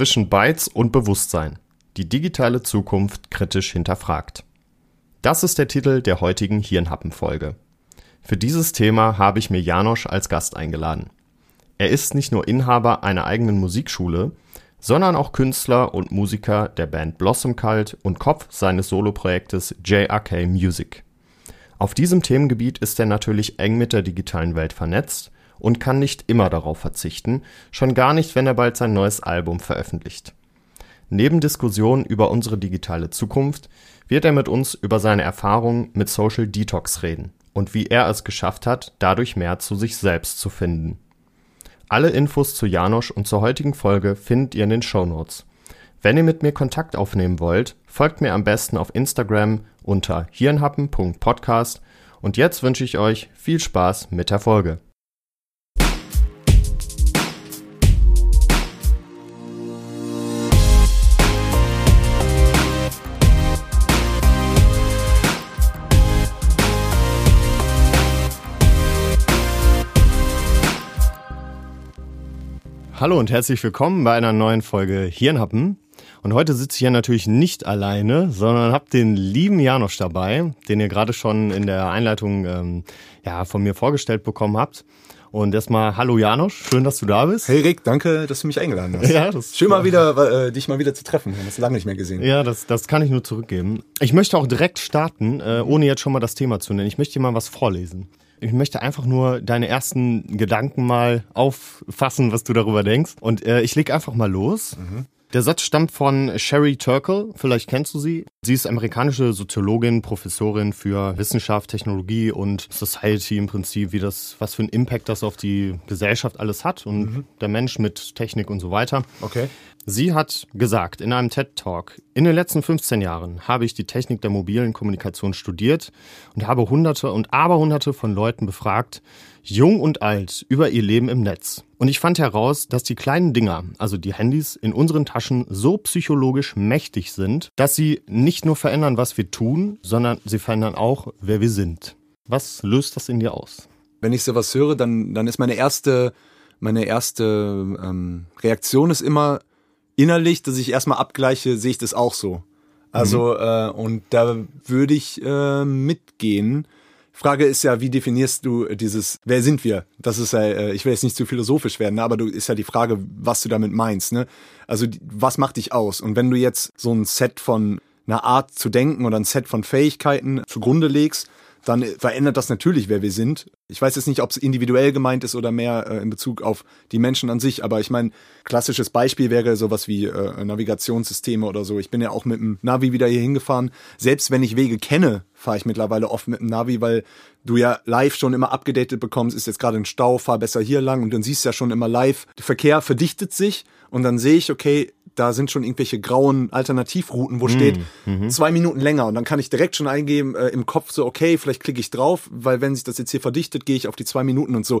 zwischen Bytes und Bewusstsein. Die digitale Zukunft kritisch hinterfragt. Das ist der Titel der heutigen Hirnhappen-Folge. Für dieses Thema habe ich mir Janosch als Gast eingeladen. Er ist nicht nur Inhaber einer eigenen Musikschule, sondern auch Künstler und Musiker der Band Blossom Cult und Kopf seines Soloprojektes JRK Music. Auf diesem Themengebiet ist er natürlich eng mit der digitalen Welt vernetzt und kann nicht immer darauf verzichten, schon gar nicht, wenn er bald sein neues Album veröffentlicht. Neben Diskussionen über unsere digitale Zukunft wird er mit uns über seine Erfahrungen mit Social Detox reden und wie er es geschafft hat, dadurch mehr zu sich selbst zu finden. Alle Infos zu Janosch und zur heutigen Folge findet ihr in den Show Notes. Wenn ihr mit mir Kontakt aufnehmen wollt, folgt mir am besten auf Instagram unter hirnhappen.podcast und jetzt wünsche ich euch viel Spaß mit der Folge. Hallo und herzlich willkommen bei einer neuen Folge Hirnhappen. Und heute sitze ich hier natürlich nicht alleine, sondern habe den lieben Janosch dabei, den ihr gerade schon in der Einleitung ähm, ja, von mir vorgestellt bekommen habt. Und erstmal Hallo Janosch, schön, dass du da bist. Hey Rick, danke, dass du mich eingeladen hast. Ja, das schön mal wieder, äh, dich mal wieder zu treffen. Wir haben uns lange nicht mehr gesehen. Ja, das, das kann ich nur zurückgeben. Ich möchte auch direkt starten, äh, ohne jetzt schon mal das Thema zu nennen. Ich möchte dir mal was vorlesen. Ich möchte einfach nur deine ersten Gedanken mal auffassen, was du darüber denkst. Und äh, ich leg einfach mal los. Mhm. Der Satz stammt von Sherry Turkle, vielleicht kennst du sie. Sie ist amerikanische Soziologin, Professorin für Wissenschaft, Technologie und Society im Prinzip, wie das, was für einen Impact das auf die Gesellschaft alles hat und mhm. der Mensch mit Technik und so weiter. Okay. Sie hat gesagt in einem TED Talk, in den letzten 15 Jahren habe ich die Technik der mobilen Kommunikation studiert und habe hunderte und aberhunderte von Leuten befragt, jung und alt, über ihr Leben im Netz. Und ich fand heraus, dass die kleinen Dinger, also die Handys in unseren Taschen so psychologisch mächtig sind, dass sie nicht nur verändern, was wir tun, sondern sie verändern auch, wer wir sind. Was löst das in dir aus? Wenn ich sowas höre, dann, dann ist meine erste, meine erste ähm, Reaktion ist immer, innerlich, dass ich erstmal abgleiche, sehe ich das auch so. Also, mhm. äh, und da würde ich äh, mitgehen. Frage ist ja, wie definierst du dieses, wer sind wir? Das ist ja, äh, ich will jetzt nicht zu philosophisch werden, ne, aber du ist ja die Frage, was du damit meinst. Ne? Also, was macht dich aus? Und wenn du jetzt so ein Set von einer Art zu denken oder ein Set von Fähigkeiten zugrunde legst, dann verändert das natürlich, wer wir sind. Ich weiß jetzt nicht, ob es individuell gemeint ist oder mehr äh, in Bezug auf die Menschen an sich, aber ich meine, klassisches Beispiel wäre sowas wie äh, Navigationssysteme oder so. Ich bin ja auch mit dem Navi wieder hier hingefahren. Selbst wenn ich Wege kenne, fahre ich mittlerweile oft mit dem Navi, weil du ja live schon immer abgedatet bekommst, ist jetzt gerade ein Stau, fahr besser hier lang und dann siehst du ja schon immer live, der Verkehr verdichtet sich und dann sehe ich, okay, da sind schon irgendwelche grauen Alternativrouten, wo mhm. steht zwei Minuten länger und dann kann ich direkt schon eingeben äh, im Kopf so, okay, vielleicht klicke ich drauf, weil wenn sich das jetzt hier verdichtet, gehe ich auf die zwei Minuten und so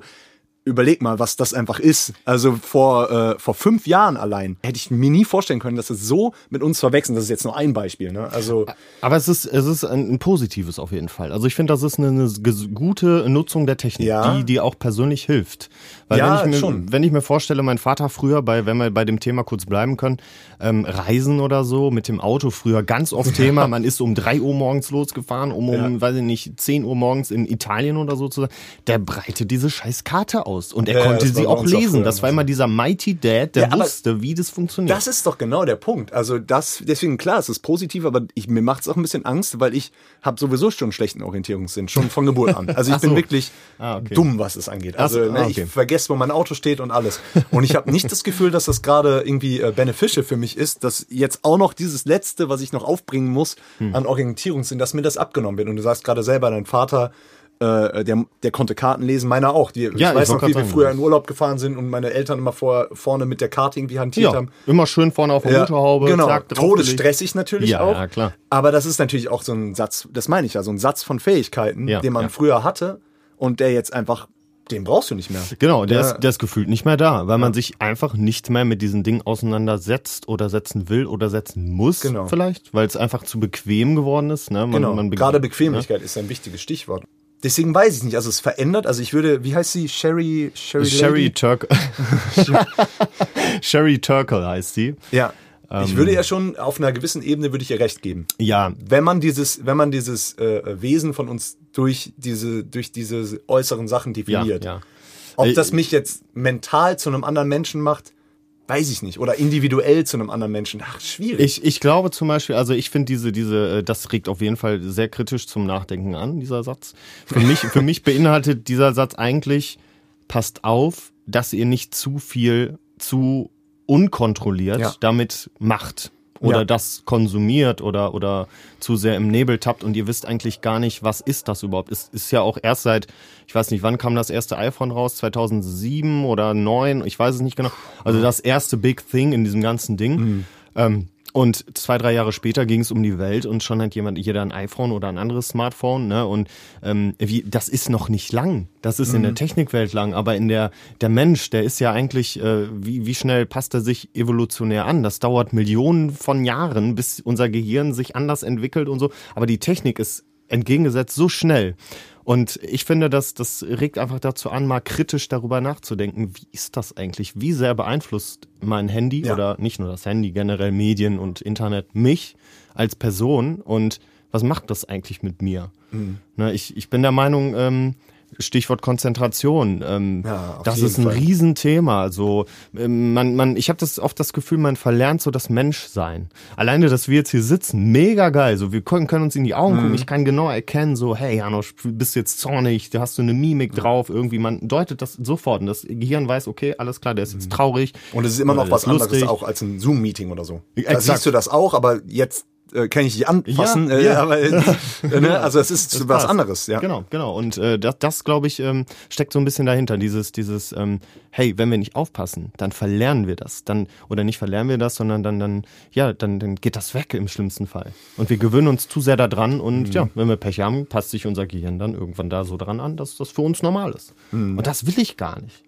überleg mal, was das einfach ist. Also vor, äh, vor fünf Jahren allein hätte ich mir nie vorstellen können, dass es so mit uns verwechseln. Das ist jetzt nur ein Beispiel. Ne? Also Aber es ist, es ist ein, ein positives auf jeden Fall. Also ich finde, das ist eine, eine, gute Nutzung der Technik, ja. die, die auch persönlich hilft. Weil ja, wenn ich mir, schon. Wenn ich mir vorstelle, mein Vater früher, bei, wenn wir bei dem Thema kurz bleiben können, ähm, Reisen oder so, mit dem Auto früher ganz oft Thema, man ist um drei Uhr morgens losgefahren, um, um, ja. weiß ich nicht, zehn Uhr morgens in Italien oder so zu sein. Der breitet diese scheiß Karte aus und er ja, konnte sie auch lesen. Auch das war immer dieser Mighty Dad, der ja, wusste, wie das funktioniert. Das ist doch genau der Punkt. Also das, deswegen klar, es ist positiv, aber ich, mir macht es auch ein bisschen Angst, weil ich habe sowieso schon einen schlechten Orientierungssinn, schon von Geburt an. Also ich so. bin wirklich ah, okay. dumm, was es angeht. Also so, ne, ah, okay. ich vergesse, wo mein Auto steht und alles. Und ich habe nicht das Gefühl, dass das gerade irgendwie äh, beneficial für mich ist, dass jetzt auch noch dieses Letzte, was ich noch aufbringen muss hm. an Orientierungssinn, dass mir das abgenommen wird. Und du sagst gerade selber, dein Vater äh, der, der konnte Karten lesen, meiner auch. Die, ja, ich weiß noch, wie wir früher in Urlaub gefahren sind und meine Eltern immer vor, vorne mit der Karte irgendwie hantiert ja, haben. Immer schön vorne auf der ja, Motorhaube. Genau, zack, todesstressig natürlich ja, auch. Ja, klar. Aber das ist natürlich auch so ein Satz, das meine ich ja, so ein Satz von Fähigkeiten, den man früher hatte und der jetzt einfach den brauchst du nicht mehr. Genau, der, der, ist, der ist gefühlt nicht mehr da, weil ja. man sich einfach nicht mehr mit diesen Dingen auseinandersetzt oder setzen will oder setzen muss, genau. vielleicht, weil es einfach zu bequem geworden ist. Ne? Man, genau. Man Gerade Bequemlichkeit ne? ist ein wichtiges Stichwort. deswegen weiß ich nicht. Also es verändert. Also ich würde, wie heißt sie? Sherry, Sherry, Sherry? Turk Sherry Turkle heißt sie. Ja. Ähm. ich würde ja schon auf einer gewissen Ebene würde ich ihr recht geben. Ja, Wenn man dieses, wenn man dieses äh, Wesen von uns durch diese, durch diese äußeren Sachen ja, definiert. ja. Ob Äh, das mich jetzt mental zu einem anderen Menschen macht, weiß ich nicht. Oder individuell zu einem anderen Menschen. Ach, schwierig. Ich, ich glaube zum Beispiel, also ich finde diese, diese, äh, das regt auf jeden Fall sehr kritisch zum Nachdenken an, dieser Satz. Für mich, für mich beinhaltet dieser Satz eigentlich, passt auf, dass ihr nicht zu viel, zu unkontrolliert Ja. damit macht. Oder Ja. das konsumiert oder, oder zu sehr im Nebel tappt und ihr wisst eigentlich gar nicht, was ist das überhaupt. Es ist ja auch erst seit, ich weiß nicht, wann kam das erste iPhone raus? 2007 oder 2009? Ich weiß es nicht genau. Also das erste Big Thing in diesem ganzen Ding. Ähm, und zwei, drei Jahre später ging es um die Welt und schon hat jemand, jeder ein iPhone oder ein anderes Smartphone, ne? Und ähm, wie, das ist noch nicht lang. Das ist in der Technikwelt lang, aber in der, der Mensch, der ist ja eigentlich, äh, wie, wie schnell passt er sich evolutionär an? Das dauert Millionen von Jahren, bis unser Gehirn sich anders entwickelt und so. Aber die Technik ist entgegengesetzt so schnell. Und ich finde, das, das regt einfach dazu an, mal kritisch darüber nachzudenken, wie ist das eigentlich? Wie sehr beeinflusst mein Handy Ja. oder nicht nur das Handy, generell Medien und Internet mich als Person und was macht das eigentlich mit mir? Mhm. Ne, ich, ich bin der Meinung, ähm, Stichwort Konzentration. Ähm, Ja, das ist ein Fall. Riesenthema. So, ähm, man, man, ich habe das oft das Gefühl, man verlernt so das Menschsein. Alleine, dass wir jetzt hier sitzen, mega geil. So, wir können, können uns in die Augen Mhm. gucken. Ich kann genau erkennen, so, hey Janosch, du bist jetzt zornig, da hast du eine Mimik drauf. Irgendwie, man deutet das sofort und das Gehirn weiß, okay, alles klar, der ist jetzt traurig. Mhm. Und es ist immer noch was anderes lustig. auch als ein Zoom-Meeting oder so. Da Exakt. siehst du das auch, aber jetzt äh, kann ich dich anfassen. Ja, äh, ja. Aber, äh, ne? Also es ist Das was passt. anderes, ja. Genau, genau. Und äh, das, das glaube ich, ähm, steckt so ein bisschen dahinter. Dieses, dieses, ähm, hey, wenn wir nicht aufpassen, dann verlernen wir das. Dann, oder nicht verlernen wir das, sondern dann, dann, ja, dann, dann geht das weg im schlimmsten Fall. Und wir gewöhnen uns zu sehr daran und Mhm. ja, wenn wir Pech haben, passt sich unser Gehirn dann irgendwann da so dran an, dass das für uns normal ist. Mhm. Und das will ich gar nicht.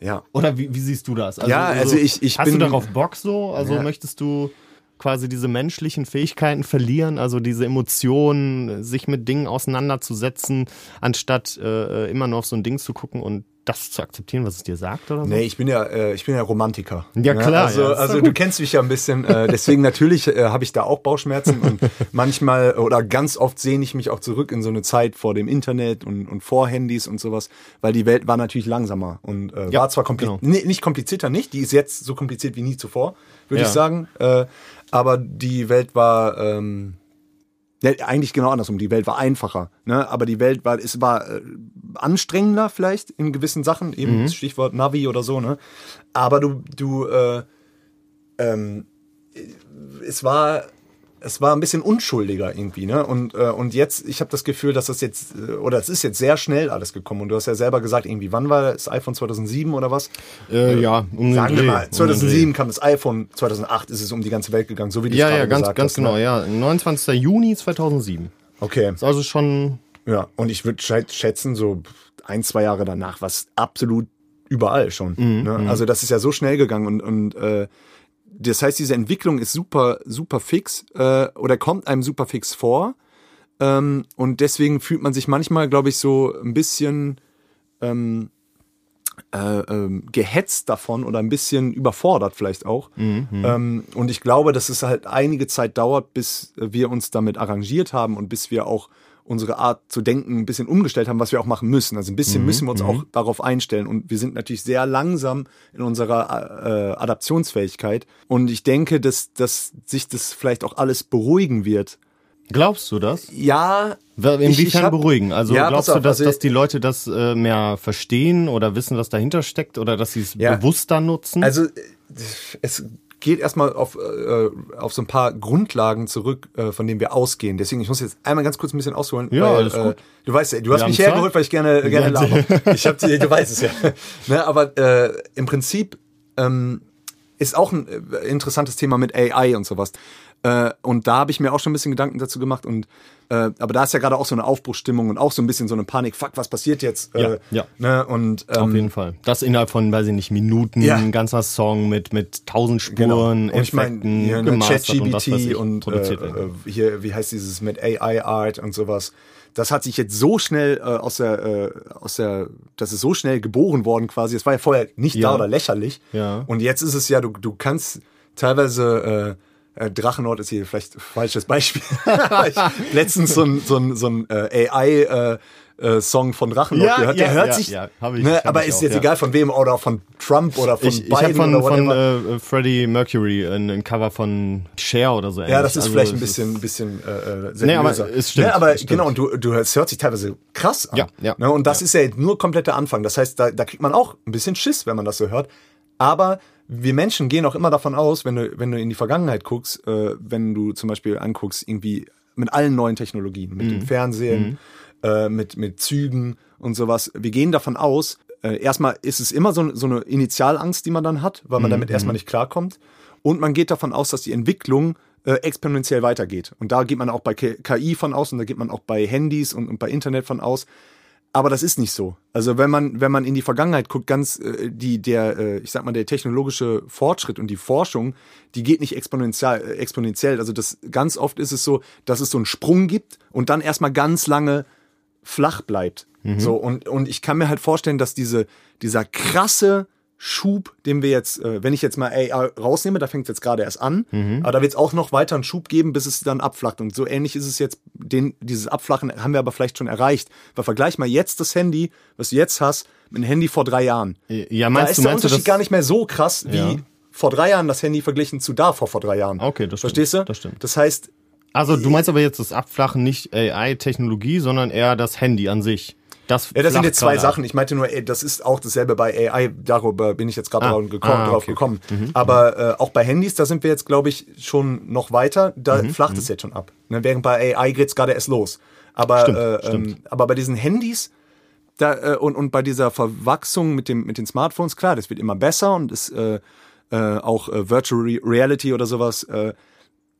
Ja. Oder wie, wie siehst du das? Ja, also ich- ich hast du bin- darauf Bock so? Also Ja. möchtest du quasi diese menschlichen Fähigkeiten verlieren, also diese Emotionen, sich mit Dingen auseinanderzusetzen, anstatt äh, immer nur auf so ein Ding zu gucken und das zu akzeptieren, was es dir sagt oder so? Nee, ich bin ja, äh, ich bin ja Romantiker. Ja, klar, Also, ja, also du kennst mich ja ein bisschen. Äh, deswegen natürlich äh, habe ich da auch Bauchschmerzen und manchmal oder ganz oft sehne ich mich auch zurück in so eine Zeit vor dem Internet und, und vor Handys und sowas, weil die Welt war natürlich langsamer und äh, Ja, war zwar kompliziert, genau. nee, nicht komplizierter, nicht. Die ist jetzt so kompliziert wie nie zuvor, würde Ja. ich sagen. Äh, aber die Welt war ähm, ja, eigentlich genau andersrum. Die Welt war einfacher, ne? Aber die Welt war, es war äh, anstrengender vielleicht in gewissen Sachen, eben Mhm. Stichwort Navi oder so, ne? Aber du, du, äh, ähm, es war, es war ein bisschen unschuldiger irgendwie, ne? Und äh, und jetzt, ich habe das Gefühl, dass das jetzt äh, oder es ist jetzt sehr schnell alles gekommen. Und du hast ja selber gesagt, irgendwie, wann war das iPhone 2007 oder was? Äh, ja, um Sagen wir mal, um den 2007 kam das iPhone, 2008 ist es um die ganze Welt gegangen, so wie du. Ja, ja, ganz, gesagt ganz hast, genau, Ne? ja. 29. Juni 2007. Okay. Ist also schon, Ja, und ich würde schätzen, so ein, zwei Jahre danach war es absolut überall schon. Mhm, ne? Also das ist ja so schnell gegangen und, und äh, das heißt, diese Entwicklung ist super, super fix äh, oder kommt einem super fix vor. Ähm, und deswegen fühlt man sich manchmal, glaube ich, so ein bisschen ähm, äh, ähm, gehetzt davon oder ein bisschen überfordert vielleicht auch. Ähm, und ich glaube, dass es halt einige Zeit dauert, bis wir uns damit arrangiert haben und bis wir auch unsere Art zu denken ein bisschen umgestellt haben, was wir auch machen müssen. Also ein bisschen müssen wir uns auch darauf einstellen. Und wir sind natürlich sehr langsam in unserer äh, Adaptionsfähigkeit. Und ich denke, dass, dass sich das vielleicht auch alles beruhigen wird. glaubst du das? Ja, Inwiefern hab- beruhigen? Also Ja, glaubst pass du, auf, dass, also- dass die Leute das äh, mehr verstehen oder wissen, was dahinter steckt oder dass sie es Ja. bewusster nutzen? Also es geht erstmal auf, äh, auf so ein paar Grundlagen zurück, äh, von denen wir ausgehen. Deswegen, ich muss jetzt einmal ganz kurz ein bisschen ausholen. Ja, weil, alles gut. Äh, du weißt, ja, du hast Wir mich hergeholt, Zeit. weil ich gerne, gerne laber. Ich hab, die- du weißt es ja. ne, aber äh, im Prinzip ähm, ist auch ein äh, interessantes Thema mit AI und sowas. Äh, und da habe ich mir auch schon ein bisschen Gedanken dazu gemacht und äh, aber da ist ja gerade auch so eine Aufbruchsstimmung und auch so ein bisschen so eine Panik. Fuck, was passiert jetzt? Ja, äh, ja. Ne? Und ähm, Auf jeden Fall. Das innerhalb von, weiß ich nicht, Minuten, Ja. ein ganzer Song mit, mit tausend Spuren, Genau. Und ich meine, Effekten, hier ne, gemastert und ChatGPT ich, und, äh, äh, hier, wie heißt dieses mit AI Art und sowas. Das hat sich jetzt so schnell äh, aus der, äh, aus der, das ist so schnell geboren worden quasi. Es war ja vorher nicht Ja. da oder lächerlich. Ja. Und jetzt ist es ja, du, du kannst teilweise äh, äh, Drachenort ist hier vielleicht ein falsches Beispiel. ich, letztens so ein, so ein, so ein äh, AI äh, Song von Drachenlord Ja, gehört. ja, Der hört ja, sich, ja, hab ich- ne, hab aber ich ist auch, jetzt ja. egal von wem oder von Trump oder von Ich, ich Biden von, oder von whatever. äh, Freddie Mercury ein, ein Cover von Cher oder so. Ja, ähnlich. das ist Also vielleicht ein bisschen, bisschen äh, äh, Nee, aber es stimmt, Ne, aber es stimmt. genau, und du, du es hört sich teilweise krass an. Ja, ja, ne, und das ist ja nur kompletter Anfang. Das heißt, da, da kriegt man auch ein bisschen Schiss, wenn man das so hört. Aber wir Menschen gehen auch immer davon aus, wenn du, wenn du in die Vergangenheit guckst, äh, wenn du zum Beispiel anguckst, irgendwie mit allen neuen Technologien, mit Mhm. dem Fernsehen, äh, mit, mit Zügen und sowas. Wir gehen davon aus, äh, erstmal ist es immer so, so eine Initialangst, die man dann hat, weil Mhm. man damit erstmal nicht klarkommt. Und man geht davon aus, dass die Entwicklung äh, exponentiell weitergeht. Und da geht man auch bei KI von aus und da geht man auch bei Handys und, und bei Internet von aus. Aber das ist nicht so. Also wenn man, wenn man in die Vergangenheit guckt, ganz äh, die, der, äh, ich sag mal, der technologische Fortschritt und die Forschung, die geht nicht exponentiell, äh, exponentiell. Also das ganz oft ist es so, dass es so einen Sprung gibt und dann erstmal ganz lange flach bleibt. So, und, und ich kann mir halt vorstellen, dass diese, dieser krasse Schub, den wir jetzt, äh, wenn ich jetzt mal AI rausnehme, da fängt es jetzt gerade erst an, aber da wird es auch noch weiter einen Schub geben, bis es dann abflacht. Und so ähnlich ist es jetzt, den, dieses Abflachen haben wir aber vielleicht schon erreicht. Weil vergleich mal jetzt das Handy, was du jetzt hast, mit dem Handy vor drei Jahren. Ja, da meinst ist du, der meinst Unterschied gar nicht mehr so krass wie Ja. vor drei Jahren das Handy verglichen zu da vor vor drei Jahren. Okay, das stimmt. Verstehst du? Das stimmt. Das heißt, Also du meinst aber jetzt das Abflachen nicht AI-Technologie, sondern eher das Handy an sich. Das, Ja, das sind jetzt zwei gerade. Sachen. Ich meinte nur, ey, das ist auch dasselbe bei AI. Darüber bin ich jetzt gerade Ah, drauf gekommen. ah, okay. gekommen. Aber äh, auch bei Handys, da sind wir jetzt, glaube ich, schon noch weiter. Da Mhm, flacht es jetzt schon ab. Ne, während bei AI geht's gerade erst los. Aber, Stimmt, äh, stimmt. Ähm, aber bei diesen Handys da, äh, und, und bei dieser Verwachsung mit, dem, mit den Smartphones, klar, das wird immer besser und ist äh, äh, auch äh, Virtual Re Reality oder sowas.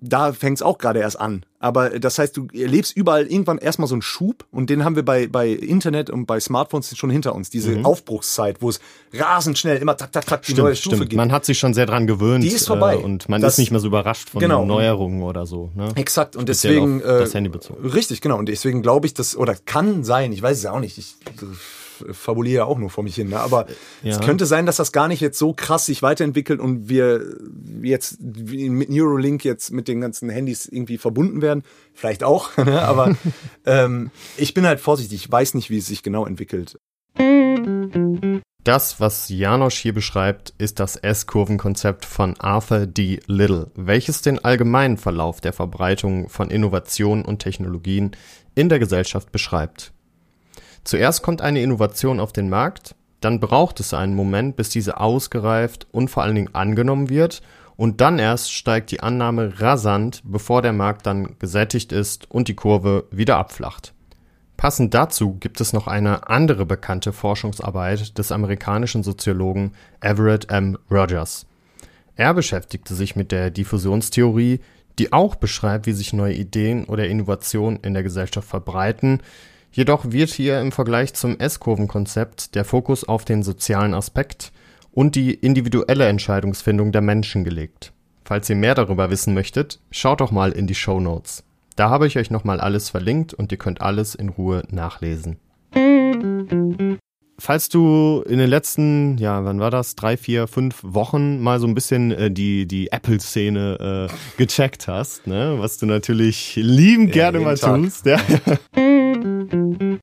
Da fängt's auch gerade erst an. Aber das heißt, du erlebst überall irgendwann erstmal so einen Schub und den haben wir bei, bei Internet und bei Smartphones schon hinter uns. Diese Aufbruchszeit, wo es rasend schnell immer tak, tak, tak die neue Stimmt, Stufe stimmt. geht. Man hat sich schon sehr dran gewöhnt. Die ist vorbei. Äh, und man Das- ist nicht mehr so überrascht von Genau. Neuerungen oder so. Ne? Exakt. Und Speziell deswegen. auf das Handy bezogen. Richtig, genau. Und deswegen glaube ich, dass, oder kann sein, ich weiß es auch nicht, ich fabuliere auch nur vor mich hin, ne? aber es Ja. könnte sein, dass das gar nicht jetzt so krass sich weiterentwickelt und wir jetzt mit Neuralink jetzt mit den ganzen Handys irgendwie verbunden werden. Vielleicht auch, ne? aber ähm, ich bin halt vorsichtig, ich weiß nicht, wie es sich genau entwickelt. Das, was Janosch hier beschreibt, ist das S-Kurvenkonzept von Arthur D. Little, welches den allgemeinen Verlauf der Verbreitung von Innovationen und Technologien in der Gesellschaft beschreibt. Zuerst kommt eine Innovation auf den Markt, dann braucht es einen Moment, bis diese ausgereift und vor allen Dingen angenommen wird, und dann erst steigt die Annahme rasant, bevor der Markt dann gesättigt ist und die Kurve wieder abflacht. Passend dazu gibt es noch eine andere bekannte Forschungsarbeit des amerikanischen Soziologen Everett M. Rogers. Er beschäftigte sich mit der Diffusionstheorie, die auch beschreibt, wie sich neue Ideen oder Innovationen in der Gesellschaft verbreiten. Jedoch wird hier im Vergleich zum S-Kurvenkonzept der Fokus auf den sozialen Aspekt und die individuelle Entscheidungsfindung der Menschen gelegt. Falls ihr mehr darüber wissen möchtet, schaut doch mal in die Show Notes. Da habe ich euch nochmal alles verlinkt und ihr könnt alles in Ruhe nachlesen. Falls du in den letzten, ja, wann war das, drei, vier, fünf Wochen mal so ein bisschen äh, die, die Apple-Szene äh, gecheckt hast, ne, was du natürlich liebend gerne jeden mal Tag. tust, ja.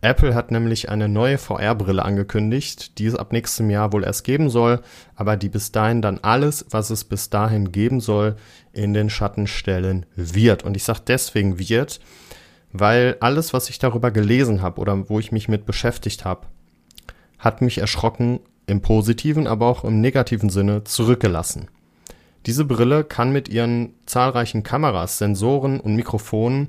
Apple hat nämlich eine neue VR-Brille angekündigt, die es ab nächstem Jahr wohl erst geben soll, aber die bis dahin dann alles, was es bis dahin geben soll, in den Schatten stellen wird. Und ich sage deswegen wird, weil alles, was ich darüber gelesen habe oder wo ich mich mit beschäftigt habe, hat mich erschrocken im positiven, aber auch im negativen Sinne zurückgelassen. Diese Brille kann mit ihren zahlreichen Kameras, Sensoren und Mikrofonen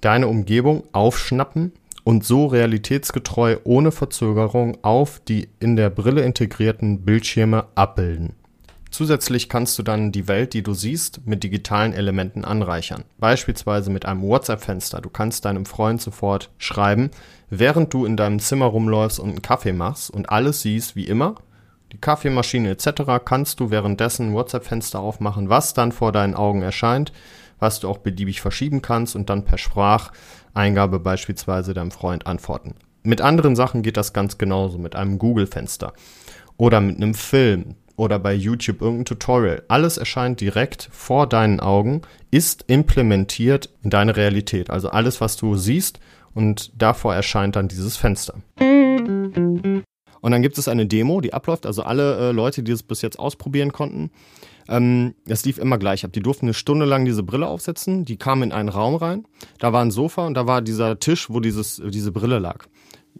deine Umgebung aufschnappen und so realitätsgetreu ohne Verzögerung auf die in der Brille integrierten Bildschirme abbilden. Zusätzlich kannst du dann die Welt, die du siehst, mit digitalen Elementen anreichern. Beispielsweise mit einem WhatsApp-Fenster. Du kannst deinem Freund sofort schreiben, während du in deinem Zimmer rumläufst und einen Kaffee machst und alles siehst wie immer. Die Kaffeemaschine etc. kannst du währenddessen WhatsApp-Fenster aufmachen, was dann vor deinen Augen erscheint, was du auch beliebig verschieben kannst und dann per Spracheingabe beispielsweise deinem Freund antworten. Mit anderen Sachen geht das ganz genauso, mit einem Google-Fenster oder mit einem Film oder bei YouTube irgendein Tutorial. Alles erscheint direkt vor deinen Augen, ist implementiert in deine Realität. Also alles, was du siehst und davor erscheint dann dieses Fenster. Und dann gibt es eine Demo, die abläuft. Also alle äh, Leute, die es bis jetzt ausprobieren konnten, ähm, das lief immer gleich ab. Die durften eine Stunde lang diese Brille aufsetzen. Die kamen in einen Raum rein. Da war ein Sofa und da war dieser Tisch, wo dieses, diese Brille lag.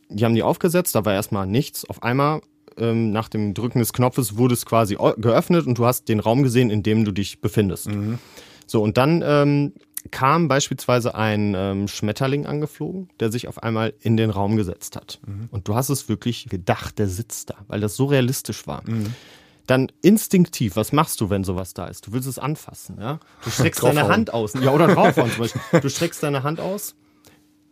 Die haben die aufgesetzt, da war erstmal nichts. Auf einmal ähm, nach dem Drücken des Knopfes wurde es quasi geöffnet und du hast den Raum gesehen, in dem du dich befindest. Mhm. So, und dann ähm, kam beispielsweise ein ähm, Schmetterling angeflogen, der sich auf einmal in den Raum gesetzt hat. Mhm. Und du hast es wirklich gedacht, der sitzt da, weil das so realistisch war. Mhm. Dann instinktiv, was machst du, wenn sowas da ist? Du willst es anfassen, ja? Du streckst deine Hand aus. Ja, oder draufhauen zum Beispiel. Du streckst deine Hand aus,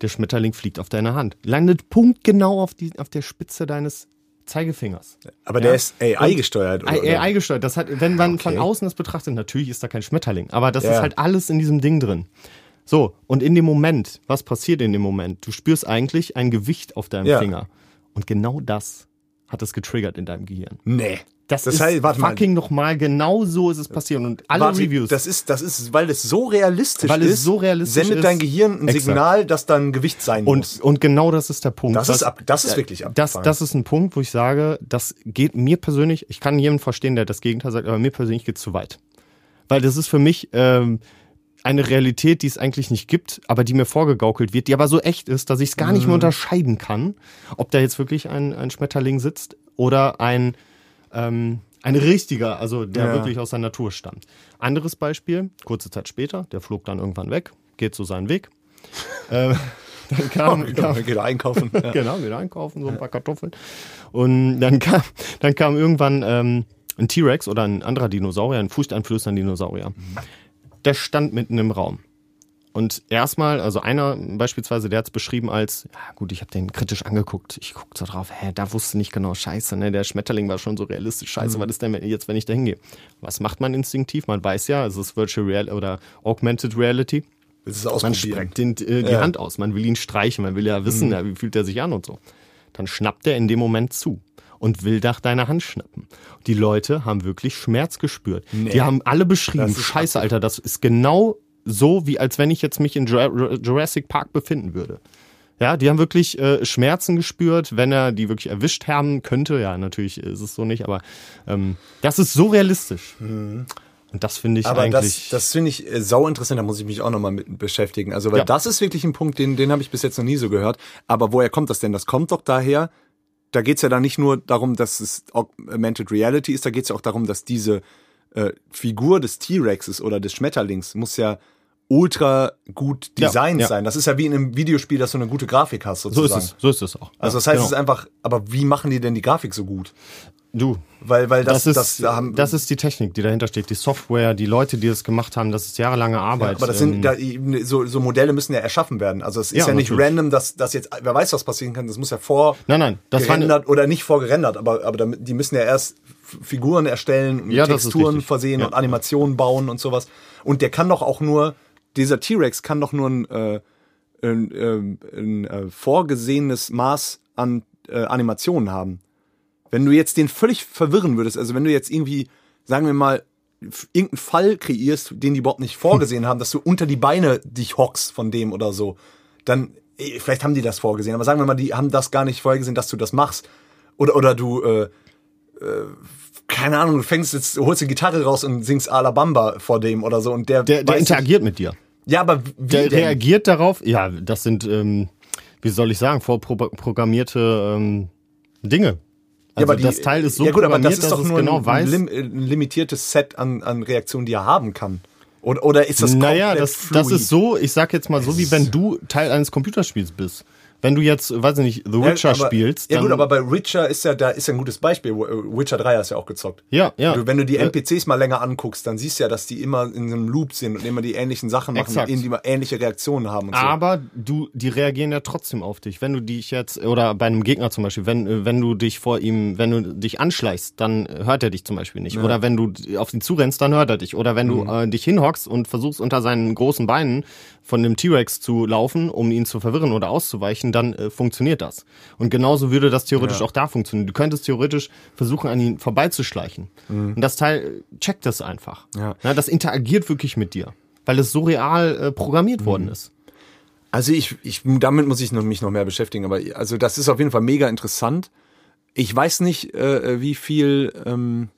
der Schmetterling fliegt auf deine Hand. Landet punktgenau auf, die, auf der Spitze deines Zeigefingers. Aber ja? der ist AI gesteuert, oder? AI gesteuert. Das hat, wenn man okay. von außen das betrachtet, natürlich ist da kein Schmetterling, aber das ja. ist halt alles in diesem Ding drin. So, und in dem Moment, was passiert in dem Moment? Du spürst eigentlich ein Gewicht auf deinem ja. Finger. Und genau das hat es getriggert in deinem Gehirn. Nee. Das, das ist heißt, warte fucking nochmal, genau so ist es passiert. Und alle warte, Reviews. Das ist, das ist, weil es so realistisch weil ist, es so realistisch sendet ist, dein Gehirn ein exakt. Signal, dass dann Gewicht sein und, muss. Und genau das ist der Punkt. Das, ist, ab, das ist wirklich abgefahren. Das, das ist ein Punkt, wo ich sage, das geht mir persönlich, ich kann jemanden verstehen, der das Gegenteil sagt, aber mir persönlich geht es zu weit. Weil das ist für mich, ähm, eine Realität, die es eigentlich nicht gibt, aber die mir vorgegaukelt wird, die aber so echt ist, dass ich es gar nicht mehr mhm. unterscheiden kann, ob da jetzt wirklich ein, ein Schmetterling sitzt oder ein ähm, ein richtiger, also der ja. wirklich aus der Natur stammt. Anderes Beispiel, kurze Zeit später, der flog dann irgendwann weg, geht so seinen Weg. äh, dann kam, oh, kam geht einkaufen. Ja. genau, geht einkaufen, so ein paar Kartoffeln. Und dann kam, dann kam irgendwann ähm, ein T-Rex oder ein anderer Dinosaurier, ein furchteinflößender Dinosaurier. Mhm. Der stand mitten im Raum. Und erstmal, also einer beispielsweise, der hat es beschrieben als, ja gut, ich habe den kritisch angeguckt. Ich guck so drauf, hä, da wusste nicht genau, scheiße, ne, der Schmetterling war schon so realistisch, scheiße, mhm. was ist denn jetzt, wenn ich da hingehe? Was macht man instinktiv? Man weiß ja, es ist Virtual Reality oder Augmented Reality. man streckt den, äh, die ja. Hand aus, man will ihn streichen, man will ja wissen, mhm. ja, wie fühlt er sich an und so. Dann schnappt er in dem Moment zu und will nach deiner Hand schnappen. Die Leute haben wirklich Schmerz gespürt. Nee. Die haben alle beschrieben, scheiße, Alter, das ist genau so, wie als wenn ich jetzt mich in Jurassic Park befinden würde. Ja, die haben wirklich äh, Schmerzen gespürt, wenn er die wirklich erwischt haben könnte. Ja, natürlich ist es so nicht, aber ähm, das ist so realistisch. Mhm. Und das finde ich aber eigentlich. Das, das finde ich äh, sau interessant, da muss ich mich auch nochmal mit beschäftigen. Also, weil ja. das ist wirklich ein Punkt, den, den habe ich bis jetzt noch nie so gehört. Aber woher kommt das denn? Das kommt doch daher, da geht's ja dann nicht nur darum, dass es Augmented Reality ist, da geht's ja auch darum, dass diese äh, Figur des T-Rexes oder des Schmetterlings muss ja ultra gut designt ja, ja. sein. Das ist ja wie in einem Videospiel, dass du eine gute Grafik hast sozusagen. So ist es, so ist es auch. Also das heißt, genau. es ist einfach, aber wie machen die denn die Grafik so gut? Du, weil, weil das, das ist, das, da haben, das ist die Technik, die dahinter steht, die Software, die Leute, die das gemacht haben, das ist jahrelange Arbeit. Ja, aber das sind, ähm, da, so, so Modelle müssen ja erschaffen werden. Also es ist ja, ja nicht random, dass, dass jetzt, wer weiß, was passieren kann, das muss ja vor nein, nein, das gerendert oder nicht vorgerendert, aber, aber damit, die müssen ja erst Figuren erstellen, ja, Texturen versehen und Animationen bauen und sowas. Und der kann doch auch nur, dieser T-Rex kann doch nur ein, äh, ein, äh, ein äh, vorgesehenes Maß an äh, Animationen haben. Wenn du jetzt den völlig verwirren würdest, also wenn du jetzt irgendwie, sagen wir mal, irgendeinen Fall kreierst, den die überhaupt nicht vorgesehen haben, dass du unter die Beine dich hockst von dem oder so, dann, vielleicht haben die das vorgesehen, aber sagen wir mal, die haben das gar nicht vorgesehen, dass du das machst. Oder, oder du, äh, äh, keine Ahnung, du fängst jetzt, holst die Gitarre raus und singst Alabamba vor dem oder so und der. Der, der interagiert mit dir. Ja, aber wie Der denn? reagiert darauf, ja, das sind, ähm, wie soll ich sagen, vorprogrammierte ähm, Dinge. Also ja, aber die, das Teil ist so ja gut, aber das ist doch nur genau ein, lim, ein, limitiertes Set an, an Reaktionen, die er haben kann. Oder, oder ist das Naja, das, das ist so, ich sag jetzt mal so, wie wenn du Teil eines Computerspiels bist. Wenn du jetzt, weiß ich nicht, The Witcher ja, aber, spielst. Ja gut, aber bei Witcher ist ja, da ist ja ein gutes Beispiel. Witcher 3 hast du ja auch gezockt. Ja, ja. Du, wenn du die NPCs mal länger anguckst, dann siehst du ja, dass die immer in einem Loop sind und immer die ähnlichen Sachen machen, Exakt. und immer ähnliche Reaktionen haben und so. Aber du, die reagieren ja trotzdem auf dich. Wenn du dich jetzt, oder bei einem Gegner zum Beispiel, wenn, wenn du dich vor ihm, wenn du dich anschleichst, dann hört er dich zum Beispiel nicht. Oder wenn du auf ihn zurennst, dann hört er dich. Oder wenn du äh, dich hinhockst und versuchst unter seinen großen Beinen von dem T-Rex zu laufen, um ihn zu verwirren oder auszuweichen, dann äh, funktioniert das. Und genauso würde das theoretisch Ja. auch da funktionieren. Du könntest theoretisch versuchen, an ihn vorbeizuschleichen. Und das Teil äh, checkt das einfach. Ja. Na, das interagiert wirklich mit dir, weil es so real äh, programmiert worden ist. Also ich, ich, damit muss ich noch, mich noch mehr beschäftigen, aber also das ist auf jeden Fall mega interessant. Ich weiß nicht, äh, wie viel, ähm,